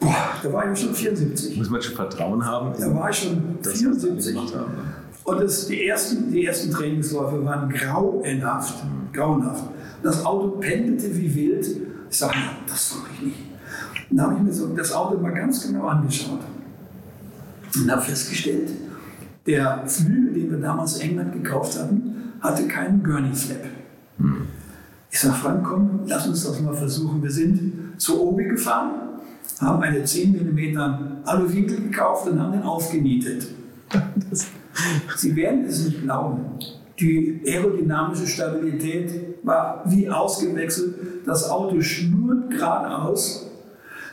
Boah, da war ich schon 74.
Muss man schon Vertrauen haben?
Da war ich schon 74. Haben, ne? Und das, die, ersten, die ersten Trainingsläufe waren grauenhaft. grauenhaft. Das Auto pendelte wie wild. Ich sage, das mache ich nicht. Und da habe ich mir so das Auto mal ganz genau angeschaut und habe festgestellt, der Flügel, den wir damals in England gekauft hatten, hatte keinen Gurney-Flap. Hm. Ich sage, Frank, komm, lass uns das mal versuchen. Wir sind zur Obi gefahren, haben eine 10 mm Aluwinkel gekauft und haben den aufgenietet. <laughs> Sie werden es nicht glauben. Die aerodynamische Stabilität war wie ausgewechselt. Das Auto schnurrt geradeaus.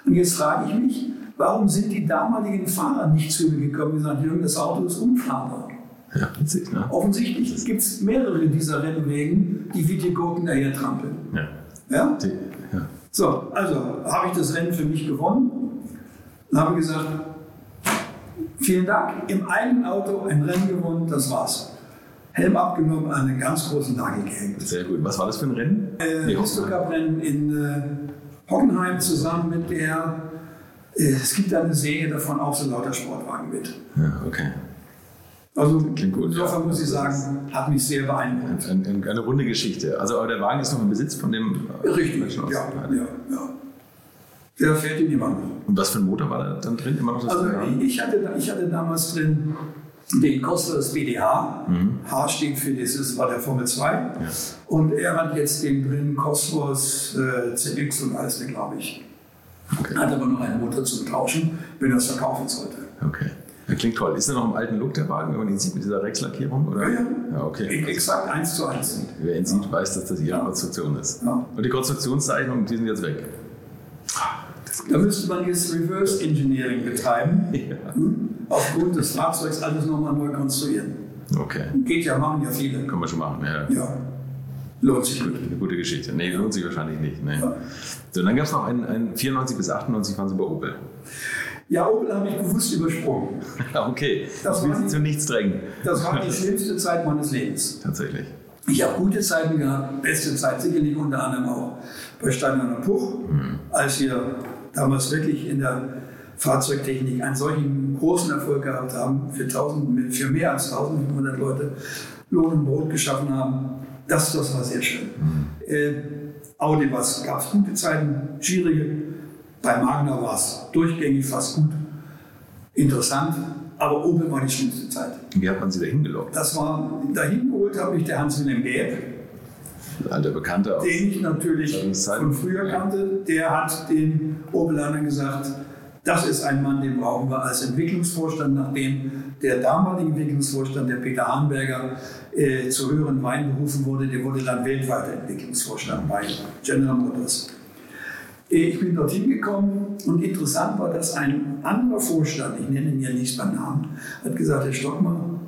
Und jetzt frage ich mich, Warum sind die damaligen Fahrer nicht zu mir gekommen und gesagt, Jürgen, das Auto ist unfahrbar?
Ja, witzig, ne?
Offensichtlich gibt es mehrere dieser Rennwegen, die wie die Gurken daher trampeln.
Ja.
Ja?
Die, ja.
So, also habe ich das Rennen für mich gewonnen und habe gesagt, Vielen Dank. Im eigenen Auto ein Rennen gewonnen, das war's. Helm abgenommen, einen ganz großen Nagel gehängt.
Sehr gut. Was war das für ein Rennen?
Äh,
Nee,
Cup-Rennen in äh, Hockenheim zusammen mit der, es gibt eine Serie davon, auch so lauter Sportwagen mit.
Ja, okay.
Also insofern
ja.
muss ich sagen, hat mich sehr beeindruckt.
Ein, ein, eine runde Geschichte. Also, aber der Wagen ist noch im Besitz von dem. äh,
Richtig, ja, ja, ja. Der fährt ihn immer noch.
Und was für ein Motor war da dann drin? Immer noch das
Also ich hatte, ich hatte damals drin den Cosworth BDH.
Mhm.
H steht für dieses, war der Formel 2. Und er hat jetzt den drin Cosworth äh, ZX und alles, glaube ich.
Okay.
Hat aber noch einen Motor zum Tauschen, wenn er es verkaufen sollte.
okay. Ja, klingt toll. Ist er noch im alten Look, der Wagen, wenn man ihn sieht mit dieser Rexlackierung? Oder?
Ja, ja.
ja okay.
Exakt eins zu eins.
Wer ihn sieht, weiß, dass das ihre Konstruktion ist.
Ja.
Und die Konstruktionszeichnungen, die sind jetzt weg.
Da müsste man jetzt Reverse Engineering betreiben. <laughs>
Ja.
Hm? Aufgrund des Fahrzeugs alles nochmal neu konstruieren.
Okay.
Geht ja, machen ja viele.
Kann man schon machen. Ja.
Ja, lohnt sich gut.
Eine gute Geschichte. Nee, lohnt sich wahrscheinlich nicht. Nee. So, dann gab es noch einen, einen 94 bis 98 waren sie bei Opel.
Ja, Opel habe ich bewusst übersprungen. <laughs>
okay.
Das
Das will sie zu nichts drängen.
Das war die schlimmste Zeit meines Lebens.
Tatsächlich.
Ich habe gute Zeiten gehabt, beste Zeit sicherlich unter anderem auch bei Steiner und Puch, als wir damals wirklich in der Fahrzeugtechnik einen solchen großen Erfolg gehabt haben, für, 1000, für mehr als 1500 Leute Lohn und Brot geschaffen haben. Das, das war sehr schön. Äh, Audi gab es gute Zeiten, schwierige. Bei Magna war es durchgängig fast gut, interessant, aber Opel war die schlimmste Zeit.
Wie hat man sie da hingelockt?
Das war, dahin geholt habe ich der Hans-Wilhelm Gäb,
alter Bekannter aus.
den ich natürlich von früher kannte. Der hat den Obelanern gesagt, das ist ein Mann, den brauchen wir als Entwicklungsvorstand, nachdem der damalige Entwicklungsvorstand, der Peter Hahnberger, äh, zu höheren Wein berufen wurde. Der wurde dann weltweiter Entwicklungsvorstand bei General Motors. Äh, Ich bin dorthin gekommen und interessant war, dass ein anderer Vorstand, ich nenne ihn ja nicht beim Namen, hat gesagt, Herr Stockmann,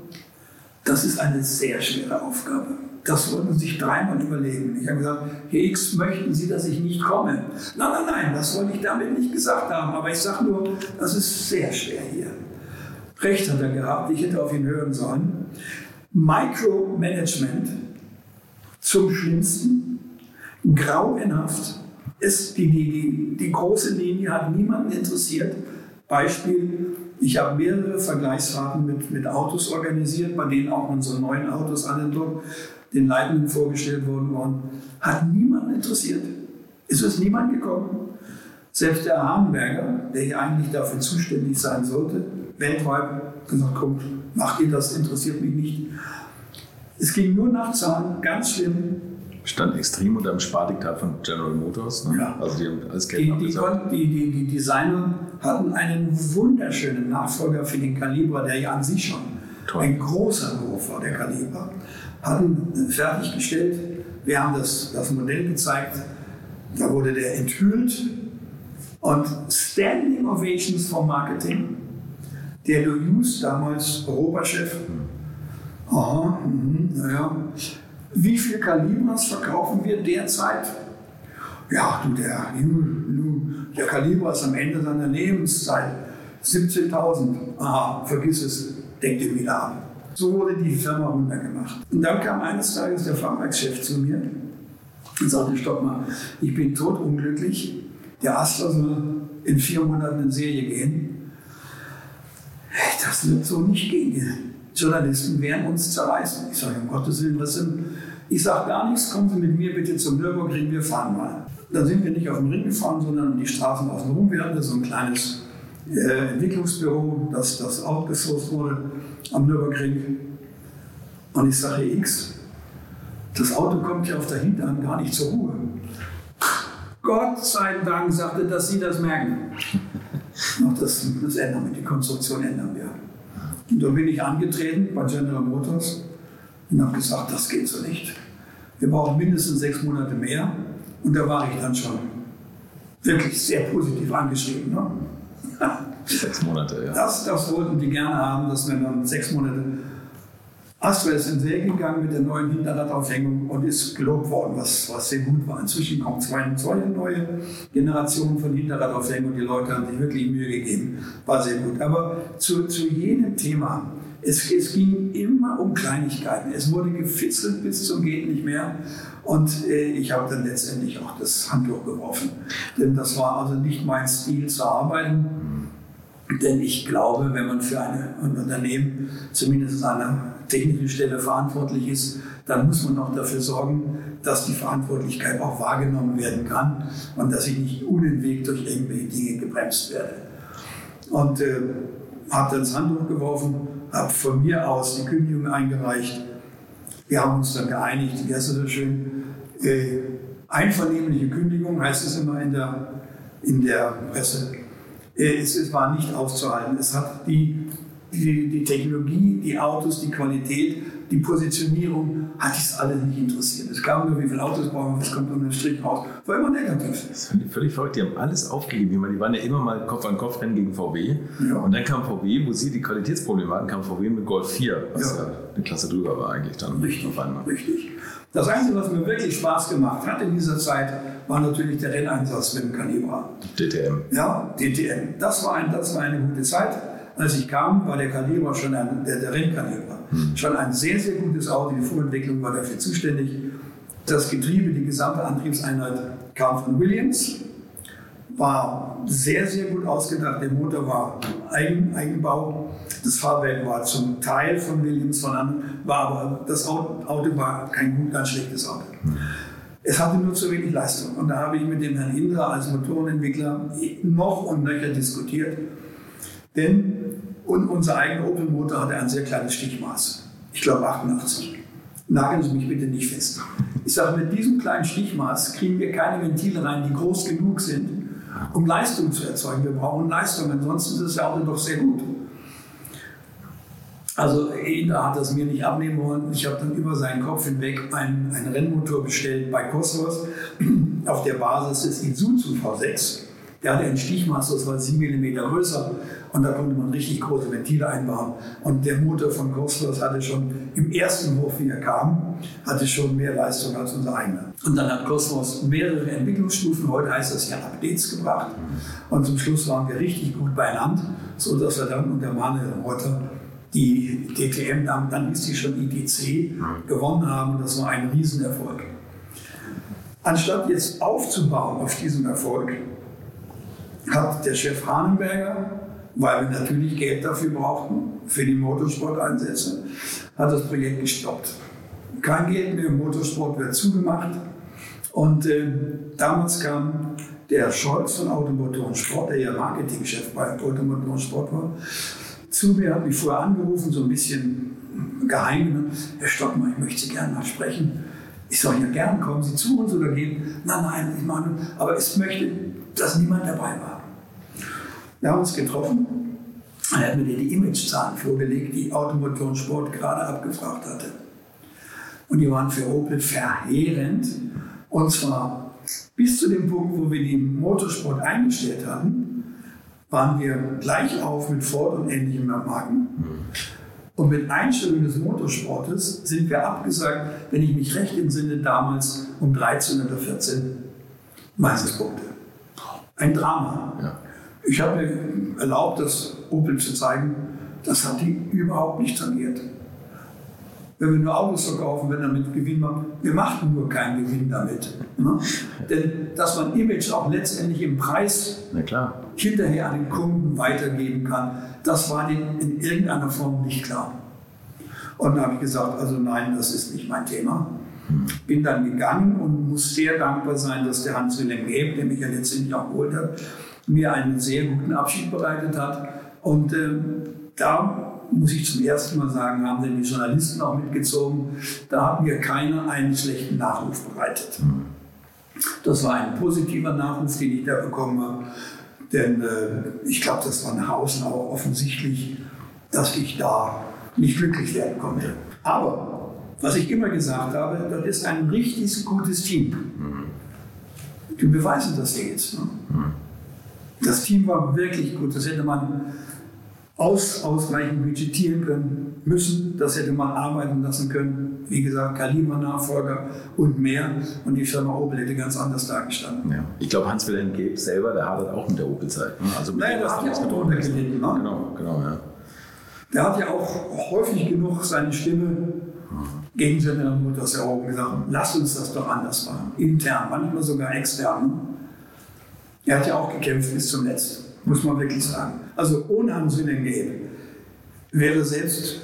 das ist eine sehr schwere Aufgabe. Das sollten Sie sich dreimal überlegen. Ich habe gesagt, Herr X, möchten Sie, dass ich nicht komme? Nein, nein, nein, das wollte ich damit nicht gesagt haben. Aber ich sage nur, das ist sehr schwer hier. Recht hat er gehabt, ich hätte auf ihn hören sollen. Micromanagement zum Schlimmsten, grauenhaft. Ist die, die, die, die große Linie hat niemanden interessiert. Beispiel, ich habe mehrere Vergleichsfahrten mit, mit Autos organisiert, bei denen auch unsere neuen Autos alle dort den Leitenden vorgestellt worden waren. Hat niemanden interessiert. Es ist niemand gekommen. Selbst der Hahnberger, der hier eigentlich dafür zuständig sein sollte, weltweit gesagt, kommt, macht ihr das, interessiert mich nicht. Es ging nur nach Zahlen, ganz schlimm.
Stand extrem unter dem Spardiktat von General Motors. Ne?
Ja.
Also die haben alles Geld
Die, die, konnten- die, die, die Designer hatten einen wunderschönen Nachfolger für den Kaliber, der ja an sich schon
Toll.
ein großer Beruf war, der Kaliber. Hatten fertiggestellt. Wir haben das, das Modell gezeigt. Da wurde der enthüllt. Und Standing Ovations vom Marketing. Der Louis, damals Europachef. Aha, mhm, naja. Wie viel Kalibras verkaufen wir derzeit? Ja, du, der, der Kaliber ist am Ende seiner Lebenszeit 17.000. Aha, vergiss es, denk den wieder ab. So wurde die Firma runtergemacht. Und dann kam eines Tages der Fahrwerkschef zu mir und sagte, stopp mal, ich bin totunglücklich. Der Astra soll in vier Monaten in Serie gehen. Das wird so nicht gehen. Die Journalisten werden uns zerreißen. Ich sage, um Gottes Willen, was sind. Ich sage gar nichts, kommen Sie mit mir bitte zum Nürburgring, wir fahren mal. Dann sind wir nicht auf den Ring gefahren, sondern die Straßen außenrum. Wir hatten so ein kleines äh, Entwicklungsbüro, das, das outgesourced wurde am Nürburgring. Und ich sage, X, das Auto kommt ja auf der Hinterhand gar nicht zur Ruhe. Gott sei Dank sagte, dass Sie das merken. Ach, das, das ändern wir, die Konstruktion ändern wir. Und da bin ich angetreten bei General Motors und habe gesagt, das geht so nicht. Wir brauchen mindestens sechs Monate mehr. Und da war ich dann schon wirklich sehr positiv angeschrieben. Ne?
Sechs Monate, ja.
Das, das wollten die gerne haben, dass wir dann sechs Monate Astra ist in Serie gegangen mit der neuen Hinterradaufhängung und ist gelobt worden, was, was sehr gut war. Inzwischen kommen zwei, zwei neue Generationen von Hinterradaufhängung und die Leute haben sich wirklich Mühe gegeben. War sehr gut. Aber zu, zu jedem Thema, es, es ging immer um Kleinigkeiten. Es wurde gefitzelt bis zum Geht nicht mehr. Und äh, ich habe dann letztendlich auch das Handtuch geworfen. Denn das war also nicht mein Stil zu arbeiten. Denn ich glaube, wenn man für eine, ein Unternehmen zumindest an einer technischen Stelle verantwortlich ist, dann muss man auch dafür sorgen, dass die Verantwortlichkeit auch wahrgenommen werden kann und dass ich nicht unentwegt durch irgendwelche Dinge gebremst werde. Und äh, habe dann das Handtuch geworfen, habe von mir aus die Kündigung eingereicht. Wir haben uns dann geeinigt, wie heißt das so schön? Äh, einvernehmliche Kündigung heißt es immer in der, in der Presse. Äh, es, es war nicht auszuhalten. Es hat die, die, die Technologie, die Autos, die Qualität, die Positionierung, hat es alles nicht interessiert. Es gab nur, wie viele Autos brauchen wir, was kommt unter dem Strich raus. War immer negativ.
Das finde ich völlig verrückt. Die haben alles aufgegeben. Ich meine, die waren ja immer mal Kopf an Kopf rennen gegen VW.
Ja.
Und dann kam VW, wo sie die Qualitätsprobleme hatten, kam VW mit Golf 4, was ja,
Ja.
eine Klasse drüber war eigentlich dann.
Richtig,
Auf einmal.
richtig. Das Einzige, was mir wirklich Spaß gemacht hat in dieser Zeit, war natürlich der Renneinsatz mit dem Calibra.
DTM.
Ja, DTM. Das war, ein, das war eine gute Zeit. Als ich kam, war der Calibra schon ein, der, der Renncalibra, schon ein sehr, sehr gutes Auto. Die Vorentwicklung war dafür zuständig. Das Getriebe, die gesamte Antriebseinheit kam von Williams, war sehr, sehr gut ausgedacht. Der Motor war Eigen, Eigenbau. Das Fahrwerk war zum Teil von Williams, von anderen, war aber das Auto, Auto war kein gut, ganz schlechtes Auto. Es hatte nur zu wenig Leistung. Und da habe ich mit dem Herrn Indra als Motorenentwickler noch und nöcher diskutiert. Denn und unser eigener Opel-Motor hatte ein sehr kleines Stichmaß. Ich glaube 88. Nageln Sie mich bitte nicht fest. Ich sage, mit diesem kleinen Stichmaß kriegen wir keine Ventile rein, die groß genug sind, um Leistung zu erzeugen. Wir brauchen Leistung, ansonsten ist das Auto doch sehr gut. Also Indra hat das mir nicht abnehmen wollen. Ich habe dann über seinen Kopf hinweg einen, einen Rennmotor bestellt bei Cosworth <clears throat> auf der Basis des Isuzu V6. Der hatte ein Stichmaß, das war 7 mm größer und da konnte man richtig große Ventile einbauen. Und der Motor von Cosworth hatte schon im ersten Hof, wie er kam, hatte schon mehr Leistung als unser eigener. Und dann hat Cosworth mehrere Entwicklungsstufen, heute heißt das ja Updates gebracht. Und zum Schluss waren wir richtig gut beieinander, sodass wir dann unter Manuel Reuter die DTM, dann, ist die schon IDC, gewonnen haben. Das war ein Riesenerfolg. Anstatt jetzt aufzubauen auf diesem Erfolg, hat der Chef Hahnenberger, weil wir natürlich Geld dafür brauchten, für die Motorsport-Einsätze, hat das Projekt gestoppt. Kein Geld mehr, Motorsport wird zugemacht. Und äh, damals kam der Scholz von Automotor und Sport, der ja Marketingchef bei Automotor und Sport war, zu mir, hat mich vorher angerufen, so ein bisschen geheim. Herr Stockmann, ich möchte Sie gerne mal sprechen. Ich sage, ja gern, kommen Sie zu uns oder gehen. Nein, nein, ich meine, aber ich möchte, dass niemand dabei war. Wir haben uns getroffen. Er hat mir die Imagezahlen vorgelegt, die Automotor und Sport gerade abgefragt hatte. Und die waren für Opel verheerend. Und zwar bis zu dem Punkt, wo wir den Motorsport eingestellt hatten, waren wir gleich auf mit Ford und ähnlichen Marken. Und mit Einstellung des Motorsportes sind wir abgesagt, wenn ich mich recht entsinne, damals um 13 oder 14 Meisterpunkte. Ein Drama.
Ja.
Ich habe mir erlaubt, das Opel zu zeigen, das hat die überhaupt nicht tangiert. Wenn wir nur Autos verkaufen, wenn damit Gewinn machen, wir machten nur keinen Gewinn damit. Ne? Denn dass man Image auch letztendlich im Preis hinterher an den Kunden weitergeben kann, das war denen in irgendeiner Form nicht klar. Und dann habe ich gesagt, also nein, das ist nicht mein Thema. Bin dann gegangen und muss sehr dankbar sein, dass der Hans-Wilhelm Geb, der mich ja letztendlich auch geholt hat, mir einen sehr guten Abschied bereitet hat. Und ähm, da muss ich zum ersten Mal sagen, haben denn die Journalisten auch mitgezogen, da hat mir keiner einen schlechten Nachruf bereitet. Das war ein positiver Nachruf, den ich da bekommen habe. Denn äh, ich glaube, das war nach außen auch offensichtlich, dass ich da nicht glücklich werden konnte. Aber was ich immer gesagt habe, das ist ein richtig gutes Team. Die beweisen das jetzt. Ne? Das Team war wirklich gut. Das hätte man aus, ausreichend budgetieren können müssen. Das hätte man arbeiten lassen können. Wie gesagt, Kaliber-Nachfolger und mehr. Und die Firma Opel hätte ganz anders dargestanden.
Ja. Ich glaube, Hans-Wilhelm Geb selber, der hadert auch mit der Opel-Zeit. Ne?
Also mit naja, dem, der hat ja auch drunter gelitten. Ne?
Genau, genau, ja.
Der hat ja auch häufig genug seine Stimme mhm. gegen General Motors erhoben gesagt, lass uns das doch anders machen. Intern, manchmal sogar extern. Er hat ja auch gekämpft bis zum Letzten, muss man wirklich sagen. Also ohne Hans-Wilhelm Gebe wäre selbst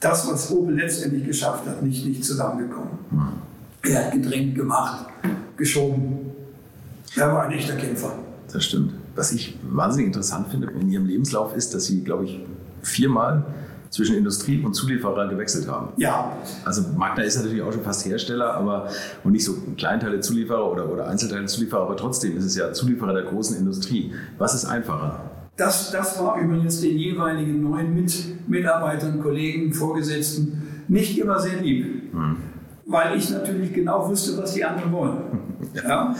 das, was Opel letztendlich geschafft hat, nicht, nicht zusammengekommen. Er hat gedrängt gemacht, geschoben. Er war ein echter Kämpfer.
Das stimmt. Was ich wahnsinnig interessant finde in Ihrem Lebenslauf ist, dass Sie, glaube ich, viermal zwischen Industrie und Zulieferer gewechselt haben.
Ja.
Also Magna ist natürlich auch schon fast Hersteller, aber und nicht so Kleinteile Zulieferer oder, oder Einzelteile Zulieferer, aber trotzdem ist es ja Zulieferer der großen Industrie. Was ist einfacher?
Das, das war übrigens den jeweiligen neuen Mit Mitarbeitern, Kollegen, Vorgesetzten nicht immer sehr lieb. Hm. Weil ich natürlich genau wusste, was die anderen wollen. <laughs> ja.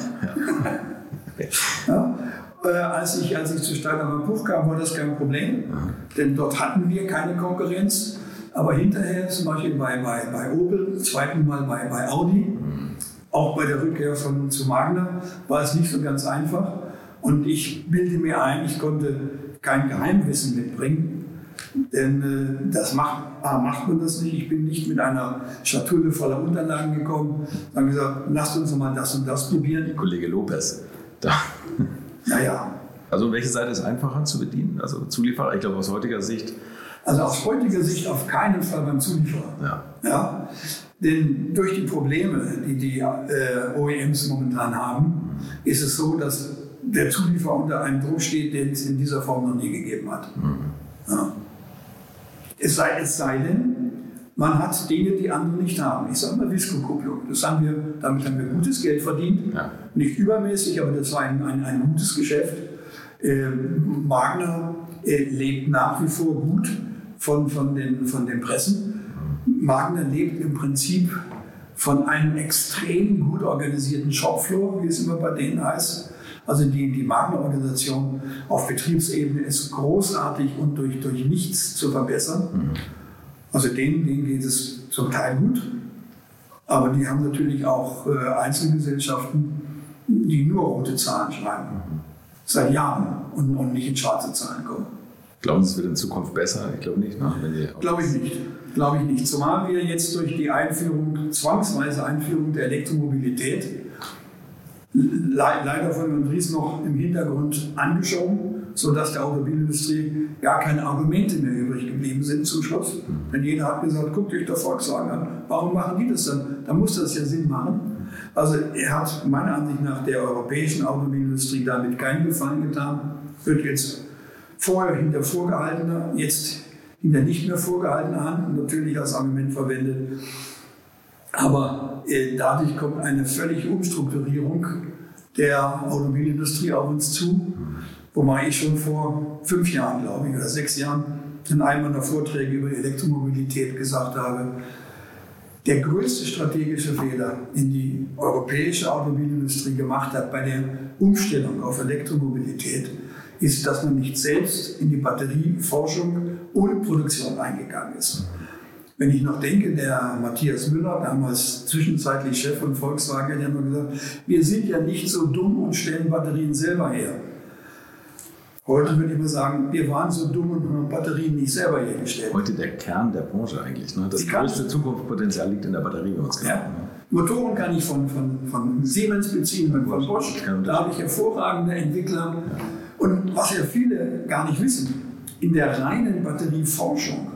ja. ja. Äh, als, ich, als ich zu Steiner Buch kam, war das kein Problem, mhm. denn dort hatten wir keine Konkurrenz. Aber hinterher, zum Beispiel bei, bei, bei Opel, zweiten Mal bei, bei Audi, mhm. auch bei der Rückkehr von, zu Magna, war es nicht so ganz einfach. Und ich bilde mir ein, ich konnte kein Geheimwissen mitbringen. Denn äh, das macht, A, macht man das nicht. Ich bin nicht mit einer Schatulle voller Unterlagen gekommen. Dann gesagt, lasst uns mal das und das probieren.
Kollege Lopez. Da.
Naja.
Also welche Seite ist einfacher zu bedienen? Also Zulieferer, ich glaube aus heutiger Sicht.
Also aus heutiger Sicht auf keinen Fall beim Zulieferer.
Ja.
ja? Denn durch die Probleme, die die äh, OEMs momentan haben, ist es so, dass der Zulieferer unter einem Druck steht, den es in dieser Form noch nie gegeben hat. Mhm. Ja. Es, sei, es sei denn, man hat Dinge, die andere nicht haben. Ich sage mal Visco-Kupplung. Das haben wir, damit haben wir gutes Geld verdient. Ja. Nicht übermäßig, aber das war ein, ein, ein gutes Geschäft. Äh, Magna äh, lebt nach wie vor gut von, von, den, von den Pressen. Magna lebt im Prinzip von einem extrem gut organisierten Shopfloor, wie es immer bei denen heißt. Also die, die Magna-Organisation auf Betriebsebene ist großartig und durch, durch nichts zu verbessern. Mhm. Also denen, denen geht es zum Teil gut, aber die haben natürlich auch äh, Einzelgesellschaften, die nur rote Zahlen schreiben. Mhm. Seit Jahren und, und, nicht in schwarze Zahlen kommen.
Glauben Sie, es wird in Zukunft besser? Ich glaube nicht. Ne?
Glaube ich nicht. Glaube ich nicht. Zumal wir jetzt durch die Einführung, zwangsweise Einführung der Elektromobilität, le leider von Herrn Dries noch im Hintergrund angeschoben, sodass der Automobilindustrie gar keine Argumente mehr übrig geblieben sind zum Schluss. Denn jeder hat gesagt, guckt euch doch Volkswagen an, warum machen die das dann? Da muss das ja Sinn machen. Also er hat meiner Ansicht nach der europäischen Automobilindustrie damit keinen Gefallen getan, wird jetzt vorher hinter vorgehaltener, jetzt hinter nicht mehr vorgehaltener Hand natürlich als Argument verwendet. Aber äh, dadurch kommt eine völlige Umstrukturierung der Automobilindustrie auf uns zu. Wobei ich schon vor fünf Jahren, glaube ich, oder sechs Jahren in einem meiner Vorträge über Elektromobilität gesagt habe, der größte strategische Fehler, den die europäische Automobilindustrie gemacht hat bei der Umstellung auf Elektromobilität, ist, dass man nicht selbst in die Batterieforschung und Produktion eingegangen ist. Wenn ich noch denke, der Matthias Müller, damals zwischenzeitlich Chef von Volkswagen, hat ja nur gesagt, wir sind ja nicht so dumm und stellen Batterien selber her. Heute würde ich mal sagen, wir waren so dumm und haben Batterien nicht selber hergestellt.
Heute der Kern der Branche eigentlich. Ne? Das größte Zukunftspotenzial liegt in der Batterie, wenn man es
ja. Motoren kann ich von, von, von Siemens beziehen und von Bosch. Da habe ich hervorragende Entwickler. Ja. Und was ja viele gar nicht wissen, in der reinen Batterieforschung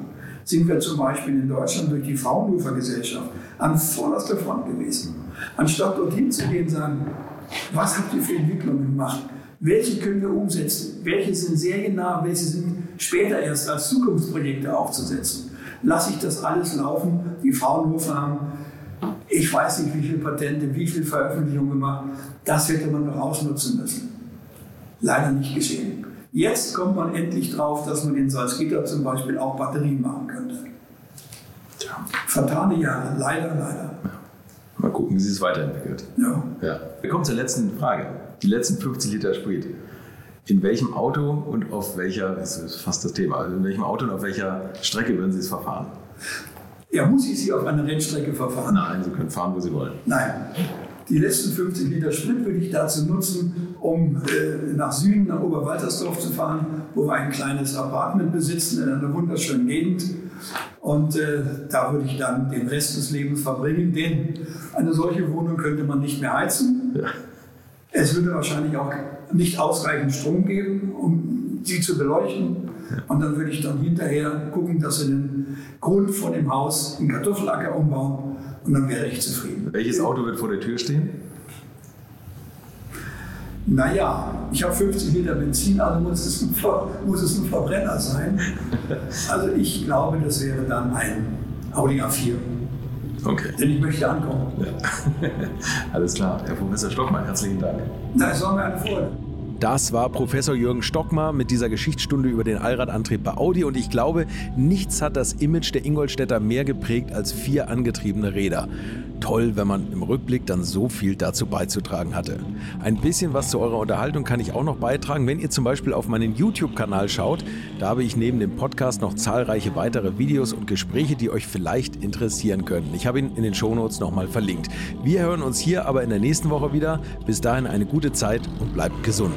sind wir zum Beispiel in Deutschland durch die Fraunhofer Gesellschaft an vorderster Front gewesen. Anstatt dorthin zu gehen und sagen, was habt ihr für Entwicklungen gemacht? Welche können wir umsetzen? Welche sind seriennah? Welche sind später erst als Zukunftsprojekte aufzusetzen? Lasse ich das alles laufen? Die Fraunhofer haben, ich weiß nicht, wie viele Patente, wie viele Veröffentlichungen gemacht. Das hätte man noch ausnutzen müssen. Leider nicht geschehen. Jetzt kommt man endlich drauf, dass man in Salzgitter zum Beispiel auch Batterien machen könnte. Fatale Jahre, leider, leider.
Mal gucken, wie sich es weiterentwickelt.
Ja.
ja. Wir kommen zur letzten Frage die letzten 50 Liter Sprit.
In welchem Auto und auf welcher, das ist fast das Thema, also in welchem Auto und auf welcher Strecke würden Sie es verfahren?
Ja, muss ich Sie auf einer Rennstrecke verfahren?
Nein, Sie können fahren, wo Sie wollen.
Nein. Die letzten 50 Liter Sprit würde ich dazu nutzen, um äh, nach Süden, nach Oberwaltersdorf zu fahren, wo wir ein kleines Apartment besitzen in einer wunderschönen Gegend. Und äh, da würde ich dann den Rest des Lebens verbringen, denn eine solche Wohnung könnte man nicht mehr heizen. Ja. Es würde wahrscheinlich auch nicht ausreichend Strom geben, um sie zu beleuchten. Und dann würde ich dann hinterher gucken, dass wir den Grund von dem Haus in Kartoffelacker umbauen und dann wäre ich zufrieden.
Welches Auto wird vor der Tür stehen?
Naja, ich habe 50 Liter Benzin, also muss es, ein, muss es ein Verbrenner sein. <laughs> Also ich glaube, das wäre dann ein Audi A4. Okay. Denn ich möchte ankommen. Ja. <laughs>
Alles klar. Herr Professor Stockmann, herzlichen Dank.
Na, es war mir eine Freude.
Das war Professor Jürgen Stockmar mit dieser Geschichtsstunde über den Allradantrieb bei Audi und ich glaube, nichts hat das Image der Ingolstädter mehr geprägt als vier angetriebene Räder. Toll, wenn man im Rückblick dann so viel dazu beizutragen hatte. Ein bisschen was zu eurer Unterhaltung kann ich auch noch beitragen, wenn ihr zum Beispiel auf meinen YouTube-Kanal schaut. Da habe ich neben dem Podcast noch zahlreiche weitere Videos und Gespräche, die euch vielleicht interessieren könnten. Ich habe ihn in den Shownotes nochmal verlinkt. Wir hören uns hier aber in der nächsten Woche wieder. Bis dahin eine gute Zeit und bleibt gesund.